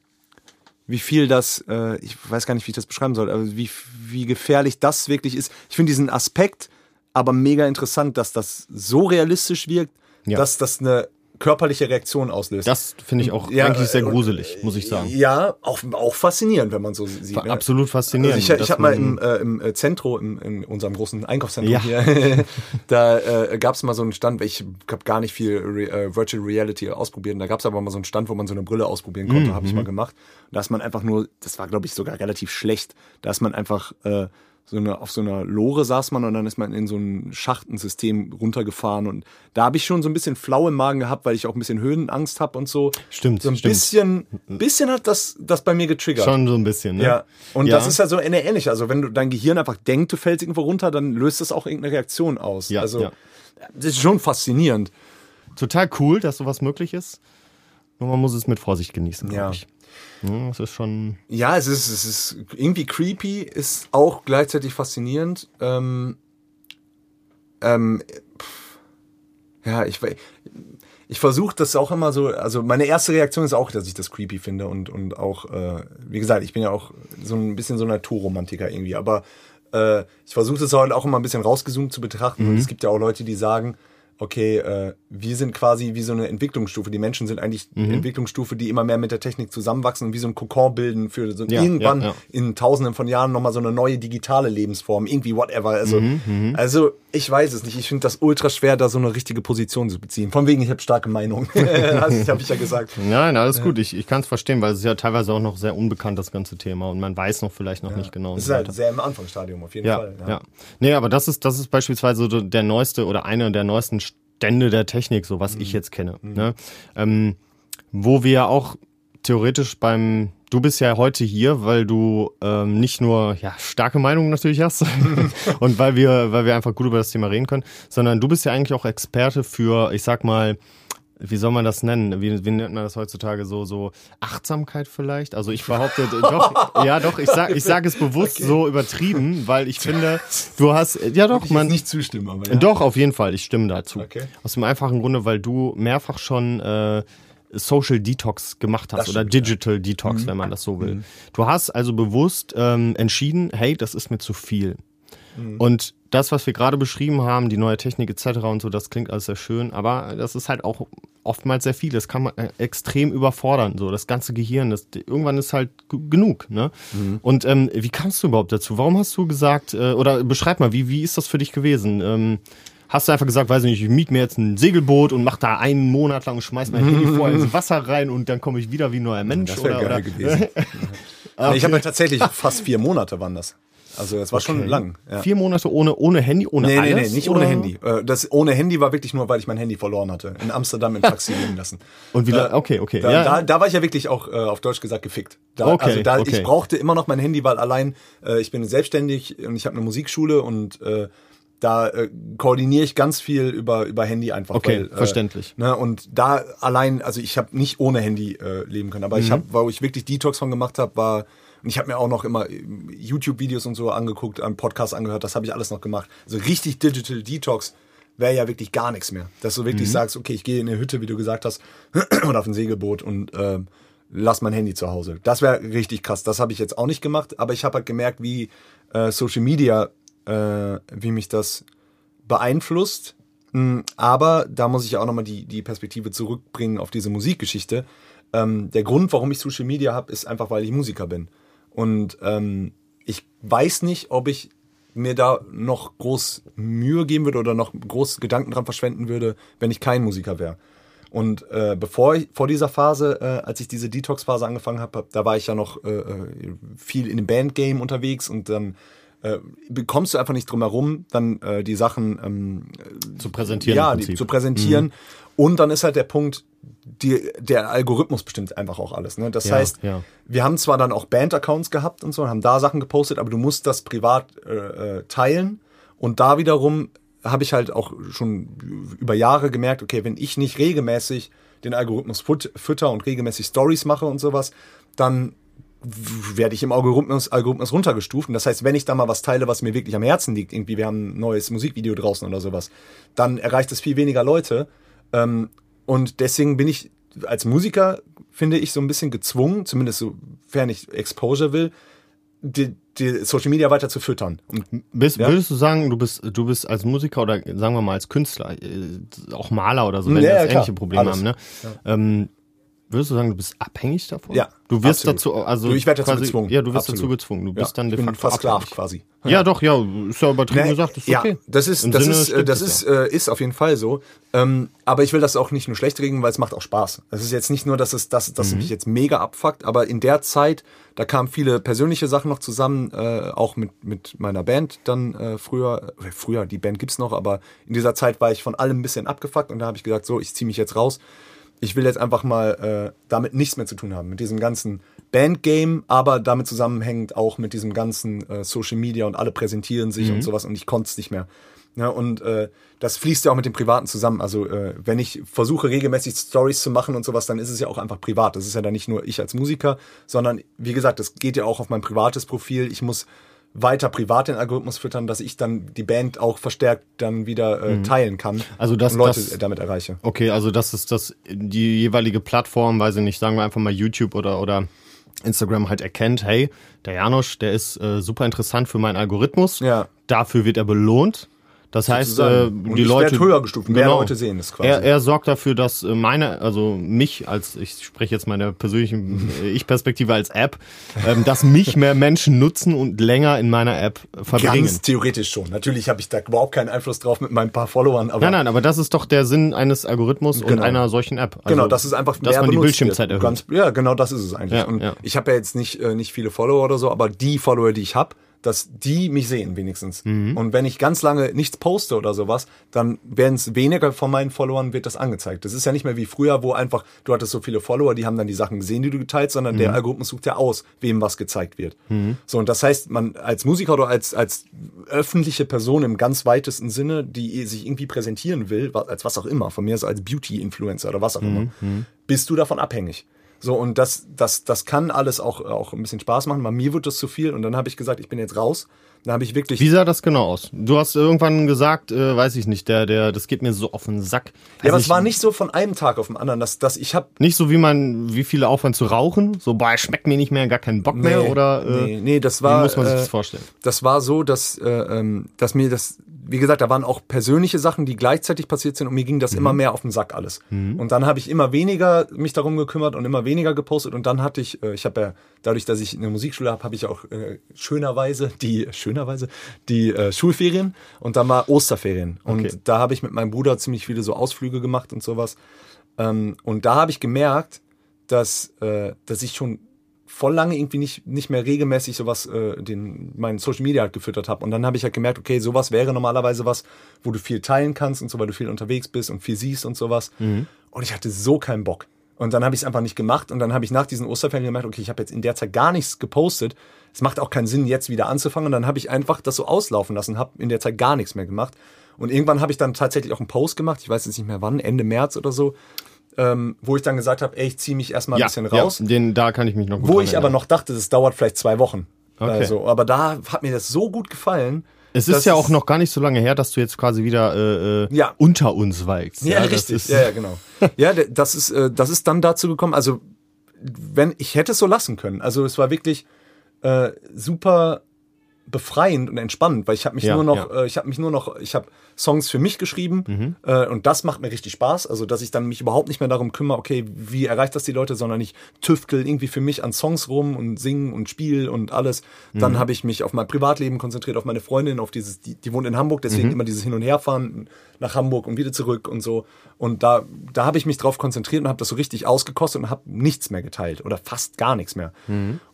wie viel das, äh, ich weiß gar nicht, wie ich das beschreiben soll, aber wie, wie gefährlich das wirklich ist. Ich finde diesen Aspekt aber mega interessant, dass das so realistisch wirkt, Ja. dass das eine körperliche Reaktion auslöst. Das finde ich auch Ja, eigentlich sehr äh, gruselig, muss ich sagen. Ja, auch, auch faszinierend, wenn man so sieht. ne? Absolut faszinierend. Also ich ich habe mal im, äh, im äh, Zentro, im, in unserem großen Einkaufszentrum Ja. hier, da äh, gab es mal so einen Stand, ich habe gar nicht viel Re äh, Virtual Reality ausprobiert. Und da gab es aber mal so einen Stand, wo man so eine Brille ausprobieren konnte, Mhm, habe ich mal gemacht. Und da ist man einfach nur, das war glaube ich sogar relativ schlecht, da ist man einfach äh, so eine, auf so einer Lore saß man und dann ist man in so ein Schachtensystem runtergefahren und da habe ich schon so ein bisschen flau im Magen gehabt, weil ich auch ein bisschen Höhenangst habe und so. Stimmt, So ein stimmt. bisschen, bisschen hat das, das bei mir getriggert. Schon so ein bisschen, ne? Ja, und Ja. das ist ja so eine ähnlich. Also wenn du dein Gehirn einfach denkt, du fällst irgendwo runter, dann löst das auch irgendeine Reaktion aus. Ja, also ja. das ist schon faszinierend. Total cool, dass sowas möglich ist. Nur man muss es mit Vorsicht genießen, glaube Ja. ich. Ja, das ist schon. Ja, es ist, es ist irgendwie creepy, ist auch gleichzeitig faszinierend. Ähm, ähm, pff, ja, ich ich versuche das auch immer so, also meine erste Reaktion ist auch, dass ich das creepy finde und, und auch, äh, wie gesagt, ich bin ja auch so ein bisschen so ein Naturromantiker irgendwie, aber äh, ich versuche das halt auch immer ein bisschen rausgezoomt zu betrachten und es gibt ja auch Leute, die sagen, okay, äh, wir sind quasi wie so eine Entwicklungsstufe. Die Menschen sind eigentlich eine Entwicklungsstufe, die immer mehr mit der Technik zusammenwachsen und wie so ein Kokon bilden für so Ja, irgendwann ja, ja. in tausenden von Jahren nochmal so eine neue digitale Lebensform, irgendwie whatever. Also, Mhm, also ich weiß es nicht. Ich finde das ultra schwer, da so eine richtige Position zu beziehen. Von wegen, ich habe starke Meinung. das habe ich ja gesagt. Nein, alles gut. Ich, ich kann es verstehen, weil es ist ja teilweise auch noch sehr unbekannt, das ganze Thema. Und man weiß noch vielleicht noch nicht genau. Das ist halt weiter. sehr im Anfangsstadium auf jeden Ja, Fall. ja. Nee, aber das ist, das ist beispielsweise so der neueste oder einer der neuesten Stände der Technik, so was Mhm. ich jetzt kenne. Ne? Ähm, wo wir ja auch theoretisch beim, du bist ja heute hier, weil du ähm, nicht nur ja starke Meinungen natürlich hast und weil wir, weil wir einfach gut über das Thema reden können, sondern du bist ja eigentlich auch Experte für, ich sag mal, wie soll man das nennen? Wie, wie nennt man das heutzutage so? So Achtsamkeit vielleicht? Also ich behaupte, doch, ja doch, ich sag, ich sag es bewusst so übertrieben, weil ich finde, du hast, ja doch, Ich man, jetzt nicht zustimmen, aber ja. doch, auf jeden Fall, ich stimme dazu. Okay. Aus dem einfachen Grunde, weil du mehrfach schon äh, Social Detox gemacht hast oder stimmt, Mhm. Digital Detox, wenn man das so will. Du hast also bewusst ähm, entschieden, hey, das ist mir zu viel. Mhm. Und das, was wir gerade beschrieben haben, die neue Technik etc. und so, das klingt alles sehr schön, aber das ist halt auch oftmals sehr viel. Das kann man äh, extrem überfordern, so das ganze Gehirn. Das, irgendwann ist halt genug. Ne? Mhm. Und ähm, wie kamst du überhaupt dazu? Warum hast du gesagt, äh, oder beschreib mal, wie, wie ist das für dich gewesen? Ähm, Hast du einfach gesagt, weiß nicht, ich miete mir jetzt ein Segelboot und mach da einen Monat lang, schmeiß mein Handy vorher ins Wasser rein und dann komme ich wieder wie ein neuer Mensch? Das wäre oder, geil oder? gewesen. Nee, Ich habe ja tatsächlich fast vier Monate waren das. Also das war schon Okay. lang. Ja. Vier Monate ohne, ohne Handy, ohne Nee, nee, alles? nee, nicht oder? ohne Handy. Äh, Das ohne Handy war wirklich nur, weil ich mein Handy verloren hatte. In Amsterdam im Taxi liegen lassen. Und wieder, Äh, okay, okay. Da, ja. da, da war ich ja wirklich auch äh, auf Deutsch gesagt gefickt. Da, Okay, also da, okay. Ich brauchte immer noch mein Handy, weil allein ich bin selbstständig und ich habe eine Musikschule und da äh, koordiniere ich ganz viel über über Handy einfach. Okay, weil, äh, verständlich. Ne, und da allein, also ich habe nicht ohne Handy äh, leben können, aber ich Mhm. habe, wo ich wirklich Detox von gemacht habe, war und ich habe mir auch noch immer äh, YouTube-Videos und so angeguckt, einen Podcast angehört, das habe ich alles noch gemacht. Also richtig Digital Detox wäre ja wirklich gar nichts mehr. Dass du wirklich sagst, okay, ich gehe in eine Hütte, wie du gesagt hast, oder auf ein Segelboot und ähm, lass mein Handy zu Hause. Das wäre richtig krass. Das habe ich jetzt auch nicht gemacht, aber ich habe halt gemerkt, wie äh, Social Media, äh, wie mich das beeinflusst. Mm, Aber da muss ich ja auch nochmal die, die Perspektive zurückbringen auf diese Musikgeschichte. Ähm, der Grund, warum ich Social Media habe, ist einfach, weil ich Musiker bin. Und ähm, ich weiß nicht, ob ich mir da noch groß Mühe geben würde oder noch groß Gedanken dran verschwenden würde, wenn ich kein Musiker wäre. Und äh, bevor ich, vor dieser Phase, äh, als ich diese Detox-Phase angefangen habe, da war ich ja noch äh, äh, viel in dem Bandgame unterwegs und dann äh, bekommst du einfach nicht drum herum, dann äh, die Sachen ähm, zu präsentieren. Ja, die, zu präsentieren. Mhm. Und dann ist halt der Punkt, die, der Algorithmus bestimmt einfach auch alles. Ne? Das Ja, heißt, ja. wir haben zwar dann auch Band-Accounts gehabt und so und haben da Sachen gepostet, aber du musst das privat äh, äh, teilen. Und da wiederum habe ich halt auch schon über Jahre gemerkt, okay, wenn ich nicht regelmäßig den Algorithmus fütter und regelmäßig Stories mache und sowas, dann werde ich im Algorithmus, Algorithmus runtergestuft. Und das heißt, wenn ich da mal was teile, was mir wirklich am Herzen liegt, irgendwie wir haben ein neues Musikvideo draußen oder sowas, dann erreicht es viel weniger Leute. Ähm, und deswegen bin ich als Musiker, finde ich, so ein bisschen gezwungen, zumindest sofern ich Exposure will, die, die Social Media weiter zu füttern. Und Bist, Ja. Würdest du sagen, du bist, du bist als Musiker oder sagen wir mal als Künstler, äh, auch Maler oder so, wenn Ja, ja, das klar. ähnliche Probleme Alles. haben, ne? Ähm, würdest du sagen, du bist abhängig davon? Ja, Du wirst absolut. dazu, also Du, ich werd dazu quasi, gezwungen. Ja, du wirst Absolut. dazu gezwungen. Du bist ja, dann de facto versklavt quasi. Ja, doch, ja, ist ja übertrieben Nee, gesagt, ist okay. Ja, das ist, Im das Sinne ist, das ist, äh, ist auf jeden Fall so. Ähm, aber ich will das auch nicht nur schlecht reden, weil es macht auch Spaß. Es ist jetzt nicht nur, dass es, dass, dass Mhm. mich jetzt mega abfuckt, aber in der Zeit, da kamen viele persönliche Sachen noch zusammen, äh, auch mit, mit meiner Band dann äh, früher, äh, früher, die Band gibt's noch, aber in dieser Zeit war ich von allem ein bisschen abgefuckt und da habe ich gesagt, so, ich ziehe mich jetzt raus. Ich will jetzt einfach mal äh, damit nichts mehr zu tun haben, mit diesem ganzen Bandgame, aber damit zusammenhängend auch mit diesem ganzen äh, Social Media und alle präsentieren sich und sowas und ich konnte es nicht mehr. Ja, und äh, das fließt ja auch mit dem Privaten zusammen. Also äh, wenn ich versuche regelmäßig Stories zu machen und sowas, dann ist es ja auch einfach privat. Das ist ja dann nicht nur ich als Musiker, sondern wie gesagt, das geht ja auch auf mein privates Profil. Ich muss weiter privat den Algorithmus füttern, dass ich dann die Band auch verstärkt dann wieder äh, teilen kann Also das- und Leute das- damit erreiche. Okay, also das ist das, die jeweilige Plattform, weiß ich nicht, sagen wir einfach mal YouTube oder, oder Instagram halt erkennt, hey, der Janosch, der ist äh, super interessant für meinen Algorithmus. Ja. Dafür wird er belohnt. Das heißt, äh. Und die Leute. höher gestuft, mehr Leute sehen es quasi. Er, er sorgt dafür, dass äh, meine, also mich als, ich spreche jetzt meine persönlichen äh, Ich-Perspektive als App, ähm, dass mich mehr Menschen nutzen und länger in meiner App verbringen. Ganz theoretisch schon. Natürlich habe ich da überhaupt keinen Einfluss drauf mit meinen paar Followern, aber Nein, nein, aber das ist doch der Sinn eines Algorithmus und Genau. einer solchen App. Also, genau, das ist einfach dass mehr man die Bildschirmzeit erhöht. Ganz, ja, genau, das ist es eigentlich. Ja, und ja. ich habe ja jetzt nicht äh, nicht viele Follower oder so, aber die Follower, die ich habe, dass die mich sehen wenigstens. Mhm. Und wenn ich ganz lange nichts poste oder sowas, dann werden es weniger von meinen Followern wird das angezeigt. Das ist ja nicht mehr wie früher, wo einfach du hattest so viele Follower, die haben dann die Sachen gesehen, die du geteilt, sondern Mhm. der Algorithmus sucht ja aus, wem was gezeigt wird. So und das heißt, man als Musiker oder als als öffentliche Person im ganz weitesten Sinne, die sich irgendwie präsentieren will, als was auch immer, von mir aus als Beauty-Influencer oder was auch immer, Mhm. bist du davon abhängig. So, und das, das, das kann alles auch, auch ein bisschen Spaß machen. Bei mir wird das zu viel und dann habe ich gesagt, ich bin jetzt raus. Dann habe ich wirklich. Wie sah das genau aus? Du hast irgendwann gesagt, äh, weiß ich nicht, der, der, das geht mir so auf den Sack. ja, aber Also es war ich- nicht so von einem Tag auf den anderen, dass, dass ich habe Nicht so wie man, wie viele aufhören zu rauchen, so, boah, schmeckt mir nicht mehr, gar keinen Bock mehr, oder, äh, nee, nee, das wie war. muss man sich äh, das vorstellen? Das war so, dass, äh, ähm, dass mir das, wie gesagt, da waren auch persönliche Sachen, die gleichzeitig passiert sind und mir ging das immer mehr auf den Sack alles. Und dann habe ich immer weniger mich darum gekümmert und immer weniger gepostet und dann hatte ich, äh, ich habe ja, dadurch, dass ich eine Musikschule habe, habe ich auch äh, schönerweise die, schönerweise die äh, Schulferien und dann war Osterferien. Und Okay. da habe ich mit meinem Bruder ziemlich viele so Ausflüge gemacht und sowas. Ähm, und da habe ich gemerkt, dass, äh, dass ich schon voll lange irgendwie nicht, nicht mehr regelmäßig sowas, äh, den, meinen Social Media halt gefüttert habe. Und dann habe ich halt gemerkt, okay, sowas wäre normalerweise was, wo du viel teilen kannst und so, weil du viel unterwegs bist und viel siehst und sowas. Und ich hatte so keinen Bock. Und dann habe ich es einfach nicht gemacht und dann habe ich nach diesen Osterferien gemerkt, okay, ich habe jetzt in der Zeit gar nichts gepostet. Es macht auch keinen Sinn, jetzt wieder anzufangen. Und dann habe ich einfach das so auslaufen lassen, habe in der Zeit gar nichts mehr gemacht. Und irgendwann habe ich dann tatsächlich auch einen Post gemacht, ich weiß jetzt nicht mehr wann, Ende März oder so, ähm, wo ich dann gesagt habe, ey, ich ziehe mich erstmal ein bisschen raus. Ja, den, da kann ich mich noch gut Wo ich aber noch dachte, das dauert vielleicht zwei Wochen. Okay. Also, aber da hat mir das so gut gefallen. Es ist ja auch noch gar nicht so lange her, dass du jetzt quasi wieder äh, äh, Ja. unter uns walkst. Ja, das richtig. Ist, ja, ja, genau. ja, das ist, äh, das ist dann dazu gekommen. Also, wenn ich hätte es so lassen können. Also, es war wirklich äh, super befreiend und entspannend, weil ich habe mich Ja, nur noch, ja. äh, ich habe mich nur noch, ich habe Songs für mich geschrieben äh, und das macht mir richtig Spaß. Also dass ich dann mich überhaupt nicht mehr darum kümmere, okay, wie erreicht das die Leute, sondern ich tüftel irgendwie für mich an Songs rum und singen und spiel und alles. Dann habe ich mich auf mein Privatleben konzentriert, auf meine Freundin, auf dieses, die, die wohnt in Hamburg, deswegen immer dieses Hin und Herfahren nach Hamburg und wieder zurück und so. Und da, da habe ich mich drauf konzentriert und habe das so richtig ausgekostet und habe nichts mehr geteilt oder fast gar nichts mehr.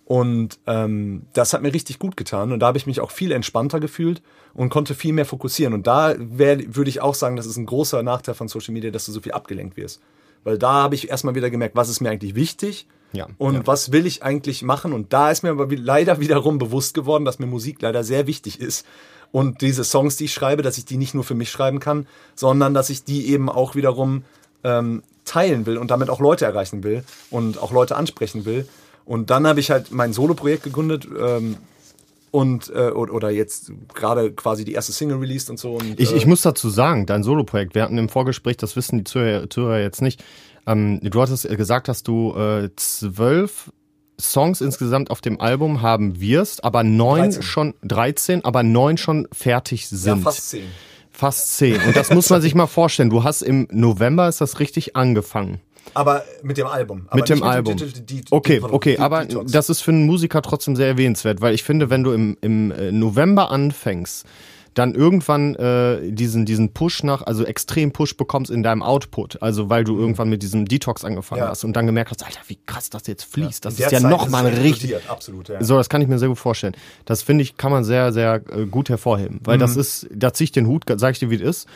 Und ähm, das hat mir richtig gut getan und da habe ich mich auch viel entspannter gefühlt und konnte viel mehr fokussieren. Und da wär- würde ich auch sagen, das ist ein großer Nachteil von Social Media, dass du so viel abgelenkt wirst. Weil da habe ich erstmal wieder gemerkt, was ist mir eigentlich wichtig Ja, und ja. was will ich eigentlich machen. Und da ist mir aber leider wiederum bewusst geworden, dass mir Musik leider sehr wichtig ist. Und diese Songs, die ich schreibe, dass ich die nicht nur für mich schreiben kann, sondern dass ich die eben auch wiederum ähm, teilen will und damit auch Leute erreichen will und auch Leute ansprechen will. Und dann habe ich halt mein Solo-Projekt gegründet ähm, und äh, oder jetzt gerade quasi die erste Single released und so. Und, Ich, äh, ich muss dazu sagen, dein Soloprojekt, wir hatten im Vorgespräch, das wissen die Zuhörer, Zuhörer jetzt nicht, ähm, du hattest äh, gesagt, dass du äh, zwölf Songs insgesamt auf dem Album haben wirst, aber neun 13. schon, 13, aber neun schon fertig ja, sind. fast zehn. Fast zehn. Und das muss man sich mal vorstellen. Du hast im November ist das richtig angefangen. Aber mit dem Album. Aber mit dem Album. Digital De- okay, okay, aber das ist für einen Musiker trotzdem sehr erwähnenswert, weil ich finde, wenn du im, im äh, November anfängst, dann irgendwann äh, diesen diesen Push nach, also extrem Push bekommst in deinem Output, also weil du irgendwann mit diesem Detox angefangen Mhm. Ja. hast und dann gemerkt hast, Alter, wie krass das jetzt fließt, das In ist ja Zeit noch mal es ein richtig Absolut, ja. so, das kann ich mir sehr gut vorstellen. Das finde ich, kann man sehr, sehr äh, gut hervorheben. Weil Mhm. das ist, da ziehe ich den Hut, sag ich dir, wie es ist,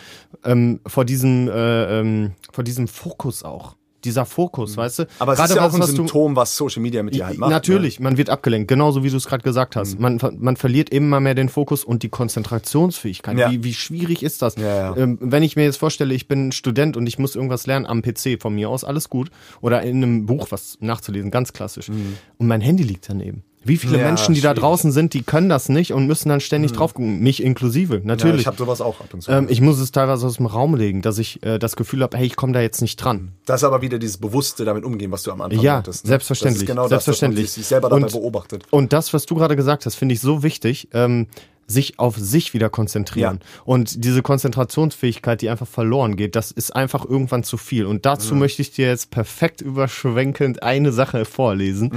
ähm, vor diesem, äh, ähm, vor diesem Fokus auch. Dieser Fokus, weißt du? Mhm. Aber es Gerade ist ja auch was, ein Symptom, was Social Media mit dir halt macht. Natürlich, man wird abgelenkt, genauso wie du es gerade gesagt hast. Man, ver- man verliert immer mehr den Fokus und die Konzentrationsfähigkeit. Ja. Wie, wie schwierig ist das? Ja, ja. Ähm, wenn ich mir jetzt vorstelle, ich bin Student und ich muss irgendwas lernen am PC von mir aus, alles gut. Oder in einem Buch was nachzulesen, ganz klassisch. Und mein Handy liegt daneben. Wie viele Mhm. Ja, Menschen, die da schwierig. Mhm. draußen sind, die können das nicht und müssen dann ständig drauf gucken. Mich inklusive, Ja, natürlich. ich habe sowas auch ab und zu. ähm, ich muss es teilweise aus dem Raum legen, dass ich äh, das Gefühl habe, hey, ich komme da jetzt nicht dran. das ist aber wieder dieses bewusste damit umgehen, was du am Anfang Ja, hattest. ne? selbstverständlich, Das ist genau selbstverständlich. das, dass man sich selber dabei Und- beobachtet. Und das, was du gerade gesagt hast, finde ich so wichtig, ähm, sich auf sich wieder konzentrieren. Und diese Konzentrationsfähigkeit, die einfach verloren geht, das ist einfach irgendwann zu viel. Und dazu möchte ich dir jetzt perfekt überschwenkend eine Sache vorlesen,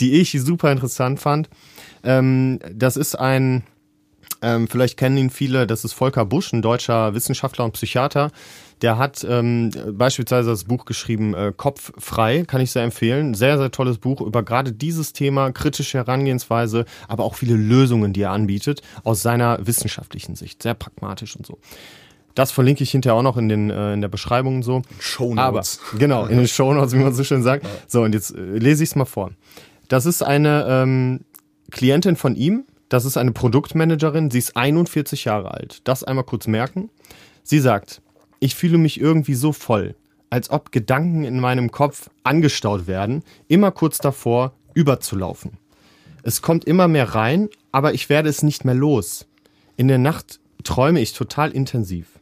die ich super interessant fand. Ähm, das ist ein, ähm, vielleicht kennen ihn viele, das ist Volker Busch, ein deutscher Wissenschaftler und Psychiater. Der hat ähm, beispielsweise das Buch geschrieben, äh, Kopf frei, kann ich sehr empfehlen. Sehr, sehr tolles Buch über gerade dieses Thema, kritische Herangehensweise, aber auch viele Lösungen, die er anbietet, aus seiner wissenschaftlichen Sicht. Sehr pragmatisch und so. Das verlinke ich hinterher auch noch in, den, äh, in der Beschreibung und so. Shownotes. Aber, genau, in den Shownotes, wie man so schön sagt. So, und jetzt äh, lese ich es mal vor. Das ist eine ähm, Klientin von ihm, das ist eine Produktmanagerin, sie ist 41 Jahre alt. Das einmal kurz merken. Sie sagt, ich fühle mich irgendwie so voll, als ob Gedanken in meinem Kopf angestaut werden, immer kurz davor überzulaufen. Es kommt immer mehr rein, aber ich werde es nicht mehr los. In der Nacht träume ich total intensiv.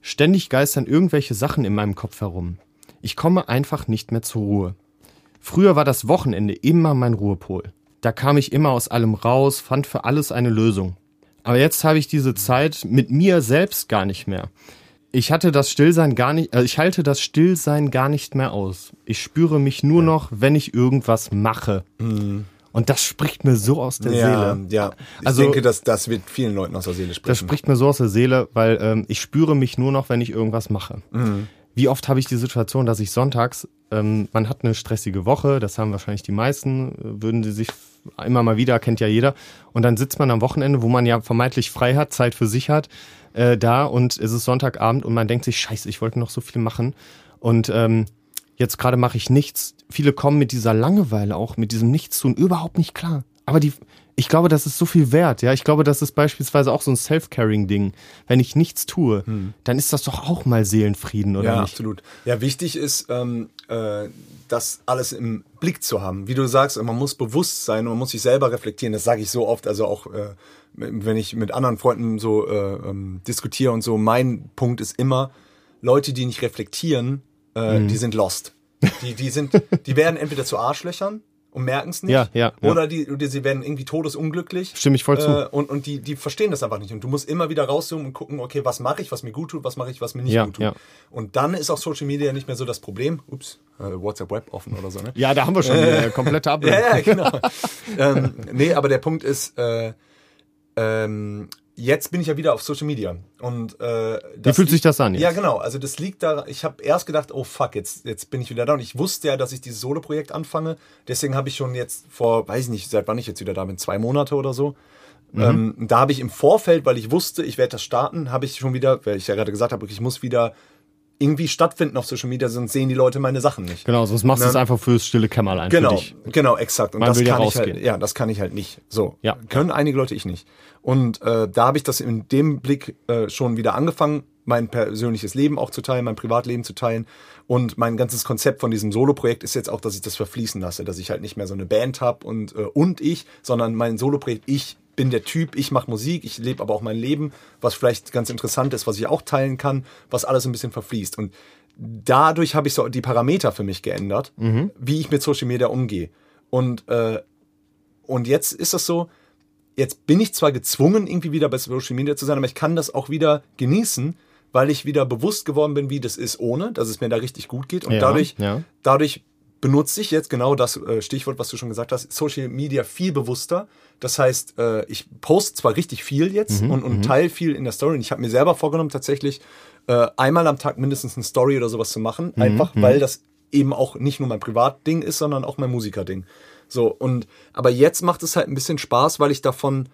Ständig geistern irgendwelche Sachen in meinem Kopf herum. Ich komme einfach nicht mehr zur Ruhe. Früher war das Wochenende immer mein Ruhepol. Da kam ich immer aus allem raus, fand für alles eine Lösung. Aber jetzt habe ich diese Zeit mit mir selbst gar nicht mehr. Ich hatte das Stillsein gar nicht, äh, ich halte das Stillsein gar nicht mehr aus. Ich spüre mich nur noch, wenn ich irgendwas mache. Und das spricht mir so aus der Mhm. Ja, Seele. ja. Ich Also- denke, dass das wird vielen Leuten aus der Seele sprechen. Das spricht mir so aus der Seele, weil ähm, ich spüre mich nur noch, wenn ich irgendwas mache. Mhm. Wie oft habe ich die Situation, dass ich sonntags, ähm, man hat eine stressige Woche, das haben wahrscheinlich die meisten, äh, würden sie sich immer mal wieder, kennt ja jeder. Und dann sitzt man am Wochenende, wo man ja vermeintlich frei hat, Zeit für sich hat, äh, da und es ist Sonntagabend und man denkt sich, scheiße, ich wollte noch so viel machen. Und ähm, jetzt gerade mache ich nichts. Viele kommen mit dieser Langeweile auch, mit diesem Nichtstun überhaupt nicht klar. Aber die, ich glaube, das ist so viel wert. Ja, ich glaube, das ist beispielsweise auch so ein Self-Caring-Ding. Wenn ich nichts tue, dann ist das doch auch mal Seelenfrieden, oder ja, nicht? absolut. Ja, wichtig ist, ähm, äh, das alles im Blick zu haben. Wie du sagst, man muss bewusst sein, man muss sich selber reflektieren. Das sage ich so oft, also auch äh, wenn ich mit anderen Freunden so äh, ähm, diskutiere und so. Mein Punkt ist immer, Leute, die nicht reflektieren, Mhm. die sind lost. Die, die sind, die werden entweder zu Arschlöchern und merken es nicht. Ja, ja, ja. Oder die, die, sie werden irgendwie todesunglücklich. Stimme ich voll zu. Äh, und und die, die verstehen das einfach nicht. Und du musst immer wieder rauszoomen und gucken, okay, was mache ich, was mir gut tut, was mache ich, was mir nicht Ja, gut tut. ja. Und dann ist auch Social Media nicht mehr so das Problem. Ups, äh, WhatsApp Web offen oder so, ne? Ja, da haben wir schon äh, komplette Ablenkung. Ja, ja, genau. ähm, nee, aber der Punkt ist, äh, ähm, jetzt bin ich ja wieder auf Social Media. Und äh, Wie fühlt sich das an jetzt? Ja, genau. Also das liegt da. Ich habe erst gedacht, oh fuck, jetzt jetzt bin ich wieder da. Und ich wusste ja, dass ich dieses Solo-Projekt anfange. Deswegen habe ich schon jetzt vor, weiß ich nicht, seit wann ich jetzt wieder da bin, zwei Monate oder so. Mhm. Ähm, da habe ich im Vorfeld, weil ich wusste, ich werde das starten, habe ich schon wieder, weil ich ja gerade gesagt habe, ich muss wieder irgendwie stattfinden auf Social Media, sonst sehen die Leute meine Sachen nicht. Genau, sonst machst du es Ne? einfach fürs stille Kämmerlein Genau, für dich. genau, exakt. Und Man das will ja kann ich halt, rausgehen. ja, das kann ich halt nicht. So, Ja. können einige Leute, ich nicht. Und äh, da habe ich das in dem Blick äh, schon wieder angefangen, mein persönliches Leben auch zu teilen, mein Privatleben zu teilen. Und mein ganzes Konzept von diesem Solo-Projekt ist jetzt auch, dass ich das verfließen lasse, dass ich halt nicht mehr so eine Band habe und äh, und ich, sondern mein Solo-Projekt, ich bin der Typ, ich mache Musik, ich lebe aber auch mein Leben, was vielleicht ganz interessant ist, was ich auch teilen kann, was alles ein bisschen verfließt. Und dadurch habe ich so die Parameter für mich geändert, wie ich mit Social Media umgehe. Und, äh, und jetzt ist das so, jetzt bin ich zwar gezwungen, irgendwie wieder bei Social Media zu sein, aber ich kann das auch wieder genießen, weil ich wieder bewusst geworden bin, wie das ist ohne, dass es mir da richtig gut geht. Und Ja, dadurch, ja. dadurch benutze ich jetzt genau das äh, Stichwort, was du schon gesagt hast, Social Media viel bewusster. Das heißt, äh, ich poste zwar richtig viel jetzt und, und teile viel in der Story. Und ich habe mir selber vorgenommen, tatsächlich äh, einmal am Tag mindestens eine Story oder sowas zu machen. Einfach, weil das eben auch nicht nur mein Privatding ist, sondern auch mein Musikerding. So, und aber jetzt macht es halt ein bisschen Spaß, weil ich davon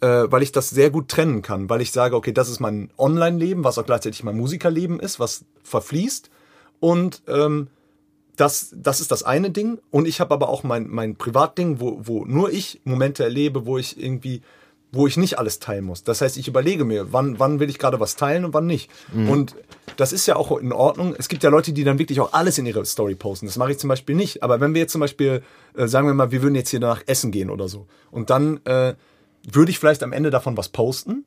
weil ich das sehr gut trennen kann, weil ich sage, okay, das ist mein Online-Leben, was auch gleichzeitig mein Musikerleben ist, was verfließt. Und ähm, das, das ist das eine Ding. Und ich habe aber auch mein, mein Privatding, wo, wo nur ich Momente erlebe, wo ich irgendwie, wo ich nicht alles teilen muss. Das heißt, ich überlege mir, wann, wann will ich gerade was teilen und wann nicht. Und das ist ja auch in Ordnung. Es gibt ja Leute, die dann wirklich auch alles in ihre Story posten. Das mache ich zum Beispiel nicht. Aber wenn wir jetzt zum Beispiel, äh, sagen wir mal, wir würden jetzt hier danach essen gehen oder so. Und dann äh, würde ich vielleicht am Ende davon was posten.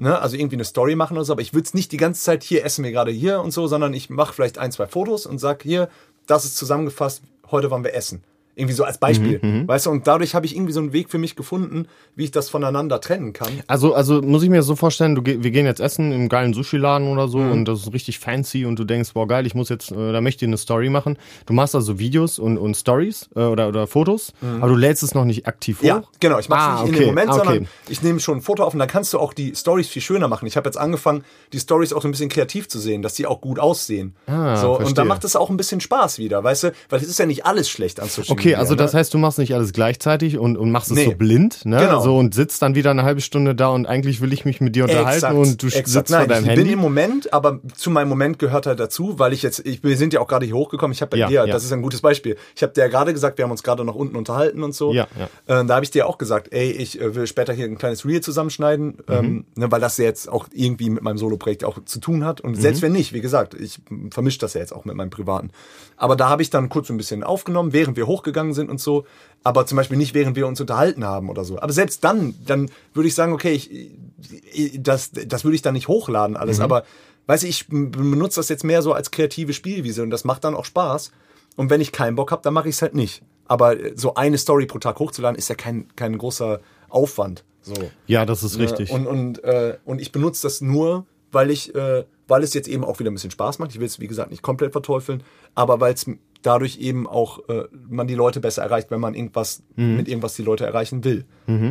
Ne, also irgendwie eine Story machen oder so, aber ich würde es nicht die ganze Zeit hier essen wir gerade hier und so, sondern ich mache vielleicht ein, zwei Fotos und sag hier, das ist zusammengefasst, heute waren wir essen. Irgendwie so als Beispiel. Weißt du, und dadurch habe ich irgendwie so einen Weg für mich gefunden, wie ich das voneinander trennen kann. Also, also muss ich mir das so vorstellen, du, wir gehen jetzt essen im geilen Sushi-Laden oder so Mhm. und das ist richtig fancy und du denkst, boah geil, ich muss jetzt, äh, da möchte ich eine Story machen. Du machst also Videos und, und Stories äh, oder, oder Fotos, aber du lädst es noch nicht aktiv hoch. Mhm. Ja, genau. Ich mache es Ah, nicht in okay, dem Moment, okay. sondern ich nehme schon ein Foto auf und dann kannst du auch die Stories viel schöner machen. Ich habe jetzt angefangen, die Stories auch so ein bisschen kreativ zu sehen, dass die auch gut aussehen. Ah, so, und dann macht es auch ein bisschen Spaß wieder, weißt du? Weil es ist ja nicht alles schlecht an Social Okay, also das ne? heißt, du machst nicht alles gleichzeitig und, und machst es Nee. so blind, ne? Genau. So und sitzt dann wieder eine halbe Stunde da und eigentlich will ich mich mit dir unterhalten und du exakt. sitzt Nein, vor deinem ich Handy. bin im Moment, aber zu meinem Moment gehört halt dazu, weil ich jetzt, ich, wir sind ja auch gerade hier hochgekommen. Ich habe bei Ja, dir, ja. das ist ein gutes Beispiel. Ich habe dir ja gerade gesagt, wir haben uns gerade noch unten unterhalten und so. Ja, Äh, da habe ich dir auch gesagt, ey, ich äh, will später hier ein kleines Reel zusammenschneiden, Mhm. ähm, ne, weil das ja jetzt auch irgendwie mit meinem Solo-Projekt auch zu tun hat. Und Mhm. selbst wenn nicht, wie gesagt, ich vermische das ja jetzt auch mit meinem privaten. Aber da habe ich dann kurz ein bisschen aufgenommen, während wir hochgegangen sind und so. Aber zum Beispiel nicht, während wir uns unterhalten haben oder so. Aber selbst dann, dann würde ich sagen, okay, ich, das, das würde ich dann nicht hochladen Mhm. alles. Aber weiß ich, ich benutze das jetzt mehr so als kreative Spielwiese und das macht dann auch Spaß. Und wenn ich keinen Bock habe, dann mache ich es halt nicht. Aber so eine Story pro Tag hochzuladen, ist ja kein, kein großer Aufwand. So. ja, das ist richtig. Äh, Und, und, äh, und ich benutze das nur, weil ich, äh, weil es jetzt eben auch wieder ein bisschen Spaß macht. Ich will es, wie gesagt, nicht komplett verteufeln, aber weil es dadurch eben auch äh, man die Leute besser erreicht, wenn man irgendwas mit irgendwas die Leute erreichen will.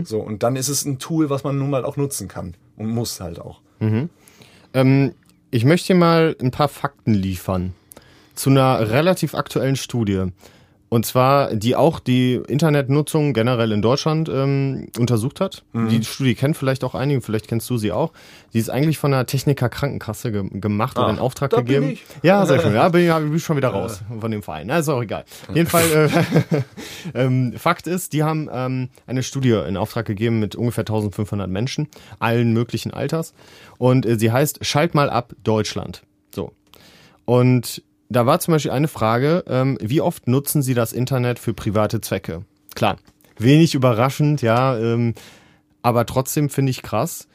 So, und dann ist es ein Tool, was man nun mal auch nutzen kann und muss halt auch. Ähm, ich möchte mal ein paar Fakten liefern zu einer relativ aktuellen Studie. Und zwar, die auch die Internetnutzung generell in Deutschland ähm, untersucht hat. Mhm. Die Studie kennt vielleicht auch einige, vielleicht kennst du sie auch. Die ist eigentlich von der Techniker Krankenkasse ge gemacht oder Ah, in Auftrag da bin gegeben. ich. Ja, sehr schön. Ja, bin ich, bin ich schon wieder raus von dem Verein. Na, ist auch egal. Jedenfalls, äh, ähm, Fakt ist, die haben ähm, eine Studie in Auftrag gegeben mit ungefähr 1500 Menschen, allen möglichen Alters. Und äh, sie heißt Schalt mal ab Deutschland. So. Und da war zum Beispiel eine Frage, ähm, wie oft nutzen Sie das Internet für private Zwecke? Klar, wenig überraschend, ja, ähm, aber trotzdem finde ich krass.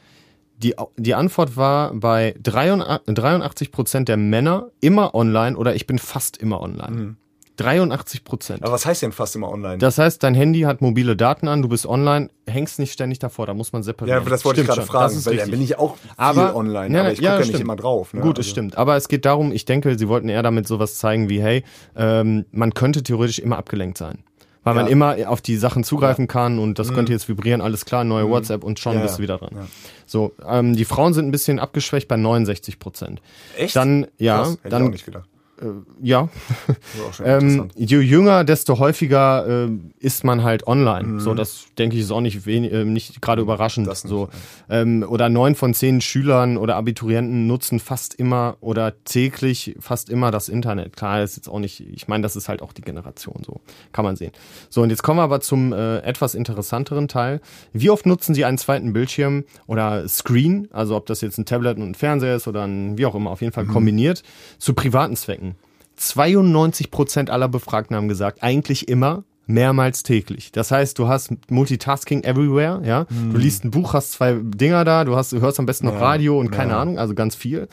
Die, die Antwort war bei 83 Prozent der Männer immer online oder ich bin fast immer online. 83 Prozent. Aber was heißt denn fast immer online? Das heißt, dein Handy hat mobile Daten an, du bist online, hängst nicht ständig davor, da muss man separieren. ja, das wollte ich Stimmt gerade schon, fragen, das weil dann bin ich auch viel Aber- online, Ja, aber ich ja, gucke ja, nicht stimmt. immer drauf. Ne? Gut, es Also- stimmt. Aber es geht darum, ich denke, sie wollten eher damit sowas zeigen wie, hey, ähm, man könnte theoretisch immer abgelenkt sein. Weil man Ja. immer auf die Sachen zugreifen kann und das könnte jetzt vibrieren, alles klar, neue WhatsApp und schon Mhm. Ja, bist du ja. wieder dran. So, ähm, die Frauen sind ein bisschen abgeschwächt bei 69 Prozent. Echt? Dann, ja, Krass, hätte ich auch dann, gedacht. ja, ähm, je jünger, desto häufiger äh, ist man halt online. Mhm. So, das denke ich ist auch nicht äh, nicht gerade überraschend. Das nicht, so, ähm, oder neun von zehn Schülern oder Abiturienten nutzen fast immer oder täglich fast immer das Internet. Klar, ist jetzt auch nicht. Ich meine, das ist halt auch die Generation. So kann man sehen. So und jetzt kommen wir aber zum äh, etwas interessanteren Teil. Wie oft nutzen Sie einen zweiten Bildschirm oder Screen? Also ob das jetzt ein Tablet und ein Fernseher ist oder ein wie auch immer, auf jeden Fall kombiniert zu privaten Zwecken. 92 Prozent aller Befragten haben gesagt, eigentlich immer mehrmals täglich. Das heißt, du hast Multitasking everywhere, ja. Du liest ein Buch, hast zwei Dinger da, du hast, du hörst am besten noch Radio und keine Ahnung, also ganz viel.